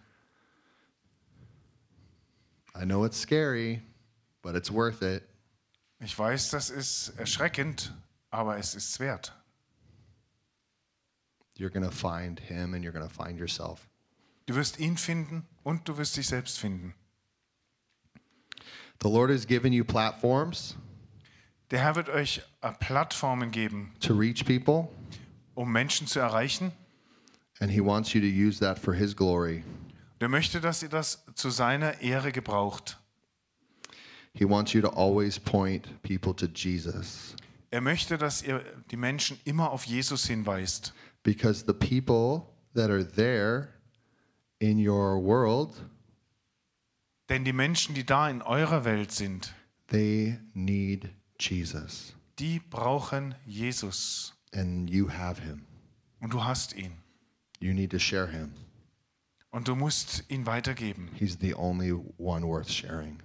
I know it's scary, but it's worth it. Ich weiß, das ist erschreckend, aber es ist wert. You're going to find Him and you're going to find yourself. Du wirst ihn finden und du wirst dich selbst finden. The Lord has given you platforms Der Herr wird euch äh, Plattformen geben, to reach people, um Menschen zu erreichen. and He wants you to use that for His glory. Der möchte, dass ihr das zu seiner Ehre gebraucht. He wants you to always point people to Jesus Er möchte, dass ihr die Menschen immer auf Jesus hinweist. because the people that are there in your world, Denn die Menschen, die da in eurer Welt sind, they need Jesus, die brauchen Jesus. and you have Him. Und du hast ihn. You need to share Him. Und du musst ihn weitergeben. He's the only one worth sharing.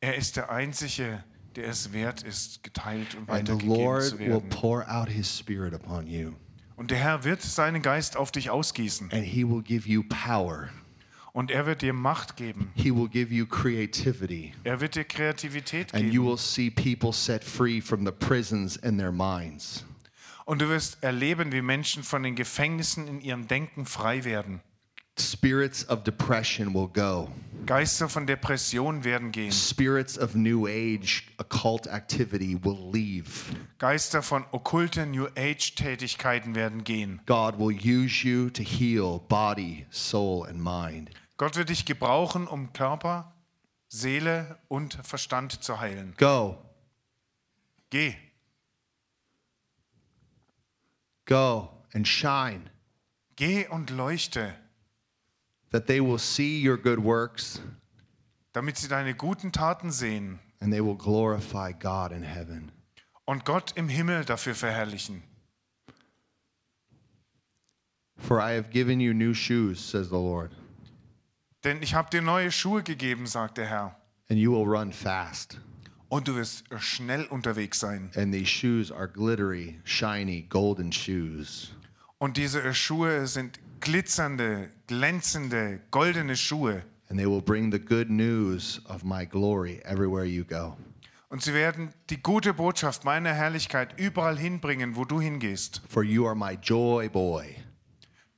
Er ist der Einzige, der es wert ist, geteilt und And the weitergegeben Lord zu will werden. pour out His Spirit upon you. Und der Herr wird seinen Geist auf dich ausgießen. and He will give you power. Und er wird dir Macht geben. He will give you creativity. Er wird dir Kreativität And you will see people set free from the prisons in their minds. Und du wirst erleben, wie Menschen von den Gefängnissen in ihrem Denken frei werden. Spirits of depression will go. Geister von Depression werden gehen. Spirits of New Age occult activity will leave. Geister von okkulten New Age Tätigkeiten werden gehen. God will use you to heal body, soul, and mind. Gott wird dich gebrauchen, um Körper, Seele und Verstand zu heilen. Go, Geh, go, and shine, geh und leuchte, that they will see your good works damit sie deine guten Taten sehen and they will glorify God in heaven. und Gott im Himmel dafür verherrlichen. For I have given you new shoes, says the Lord, Denn ich habe dir neue Schuhe gegeben, sagt der Herr. and you will run fast. Und du wirst schnell unterwegs sein. And these shoes are glittery, shiny, golden shoes. Und diese Schuhe sind glitzernde, glänzende, goldene Schuhe. And they will bring the good news of my glory everywhere you go. Und sie werden die gute Botschaft meiner Herrlichkeit überall hinbringen, wo du hingehst. For you are my joy boy.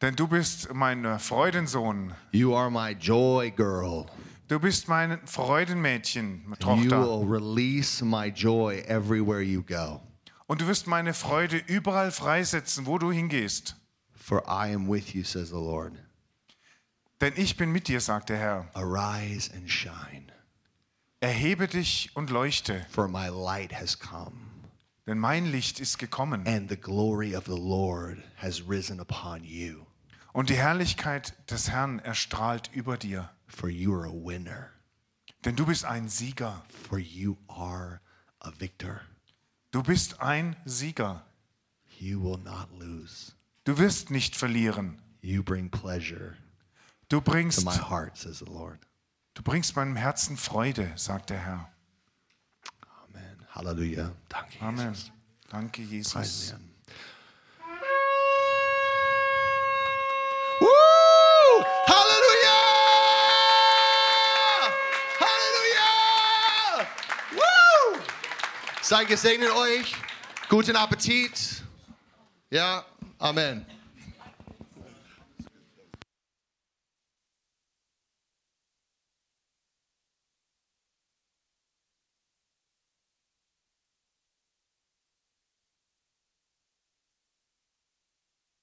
Denn du bist mein äh, Freudensohn. You are my joy girl. Du bist mein Freudenmädchen, You Tochter. will release my joy everywhere you go. Und du wirst meine Freude überall freisetzen, wo du hingehst. For I am with you, says the Lord. Denn ich bin mit dir, sagt der Herr. Arise and shine, Erhebe dich und leuchte, for my light has come, denn mein Licht ist gekommen. and the glory of the Lord has risen upon you. Und die Herrlichkeit des Herrn erstrahlt über dir. For you are a winner, Denn du bist ein Sieger. for you are a victor. Du bist ein Sieger. You will not lose. Du wirst nicht verlieren. You bring pleasure Du to bringst, my heart, says the Lord. du bringst meinem Herzen Freude, sagt der Herr. Amen. Hallelujah. Danke, Amen. Jesus. Danke, Jesus. Preisen Sei gesegnet euch. Guten Appetit. Ja, Amen.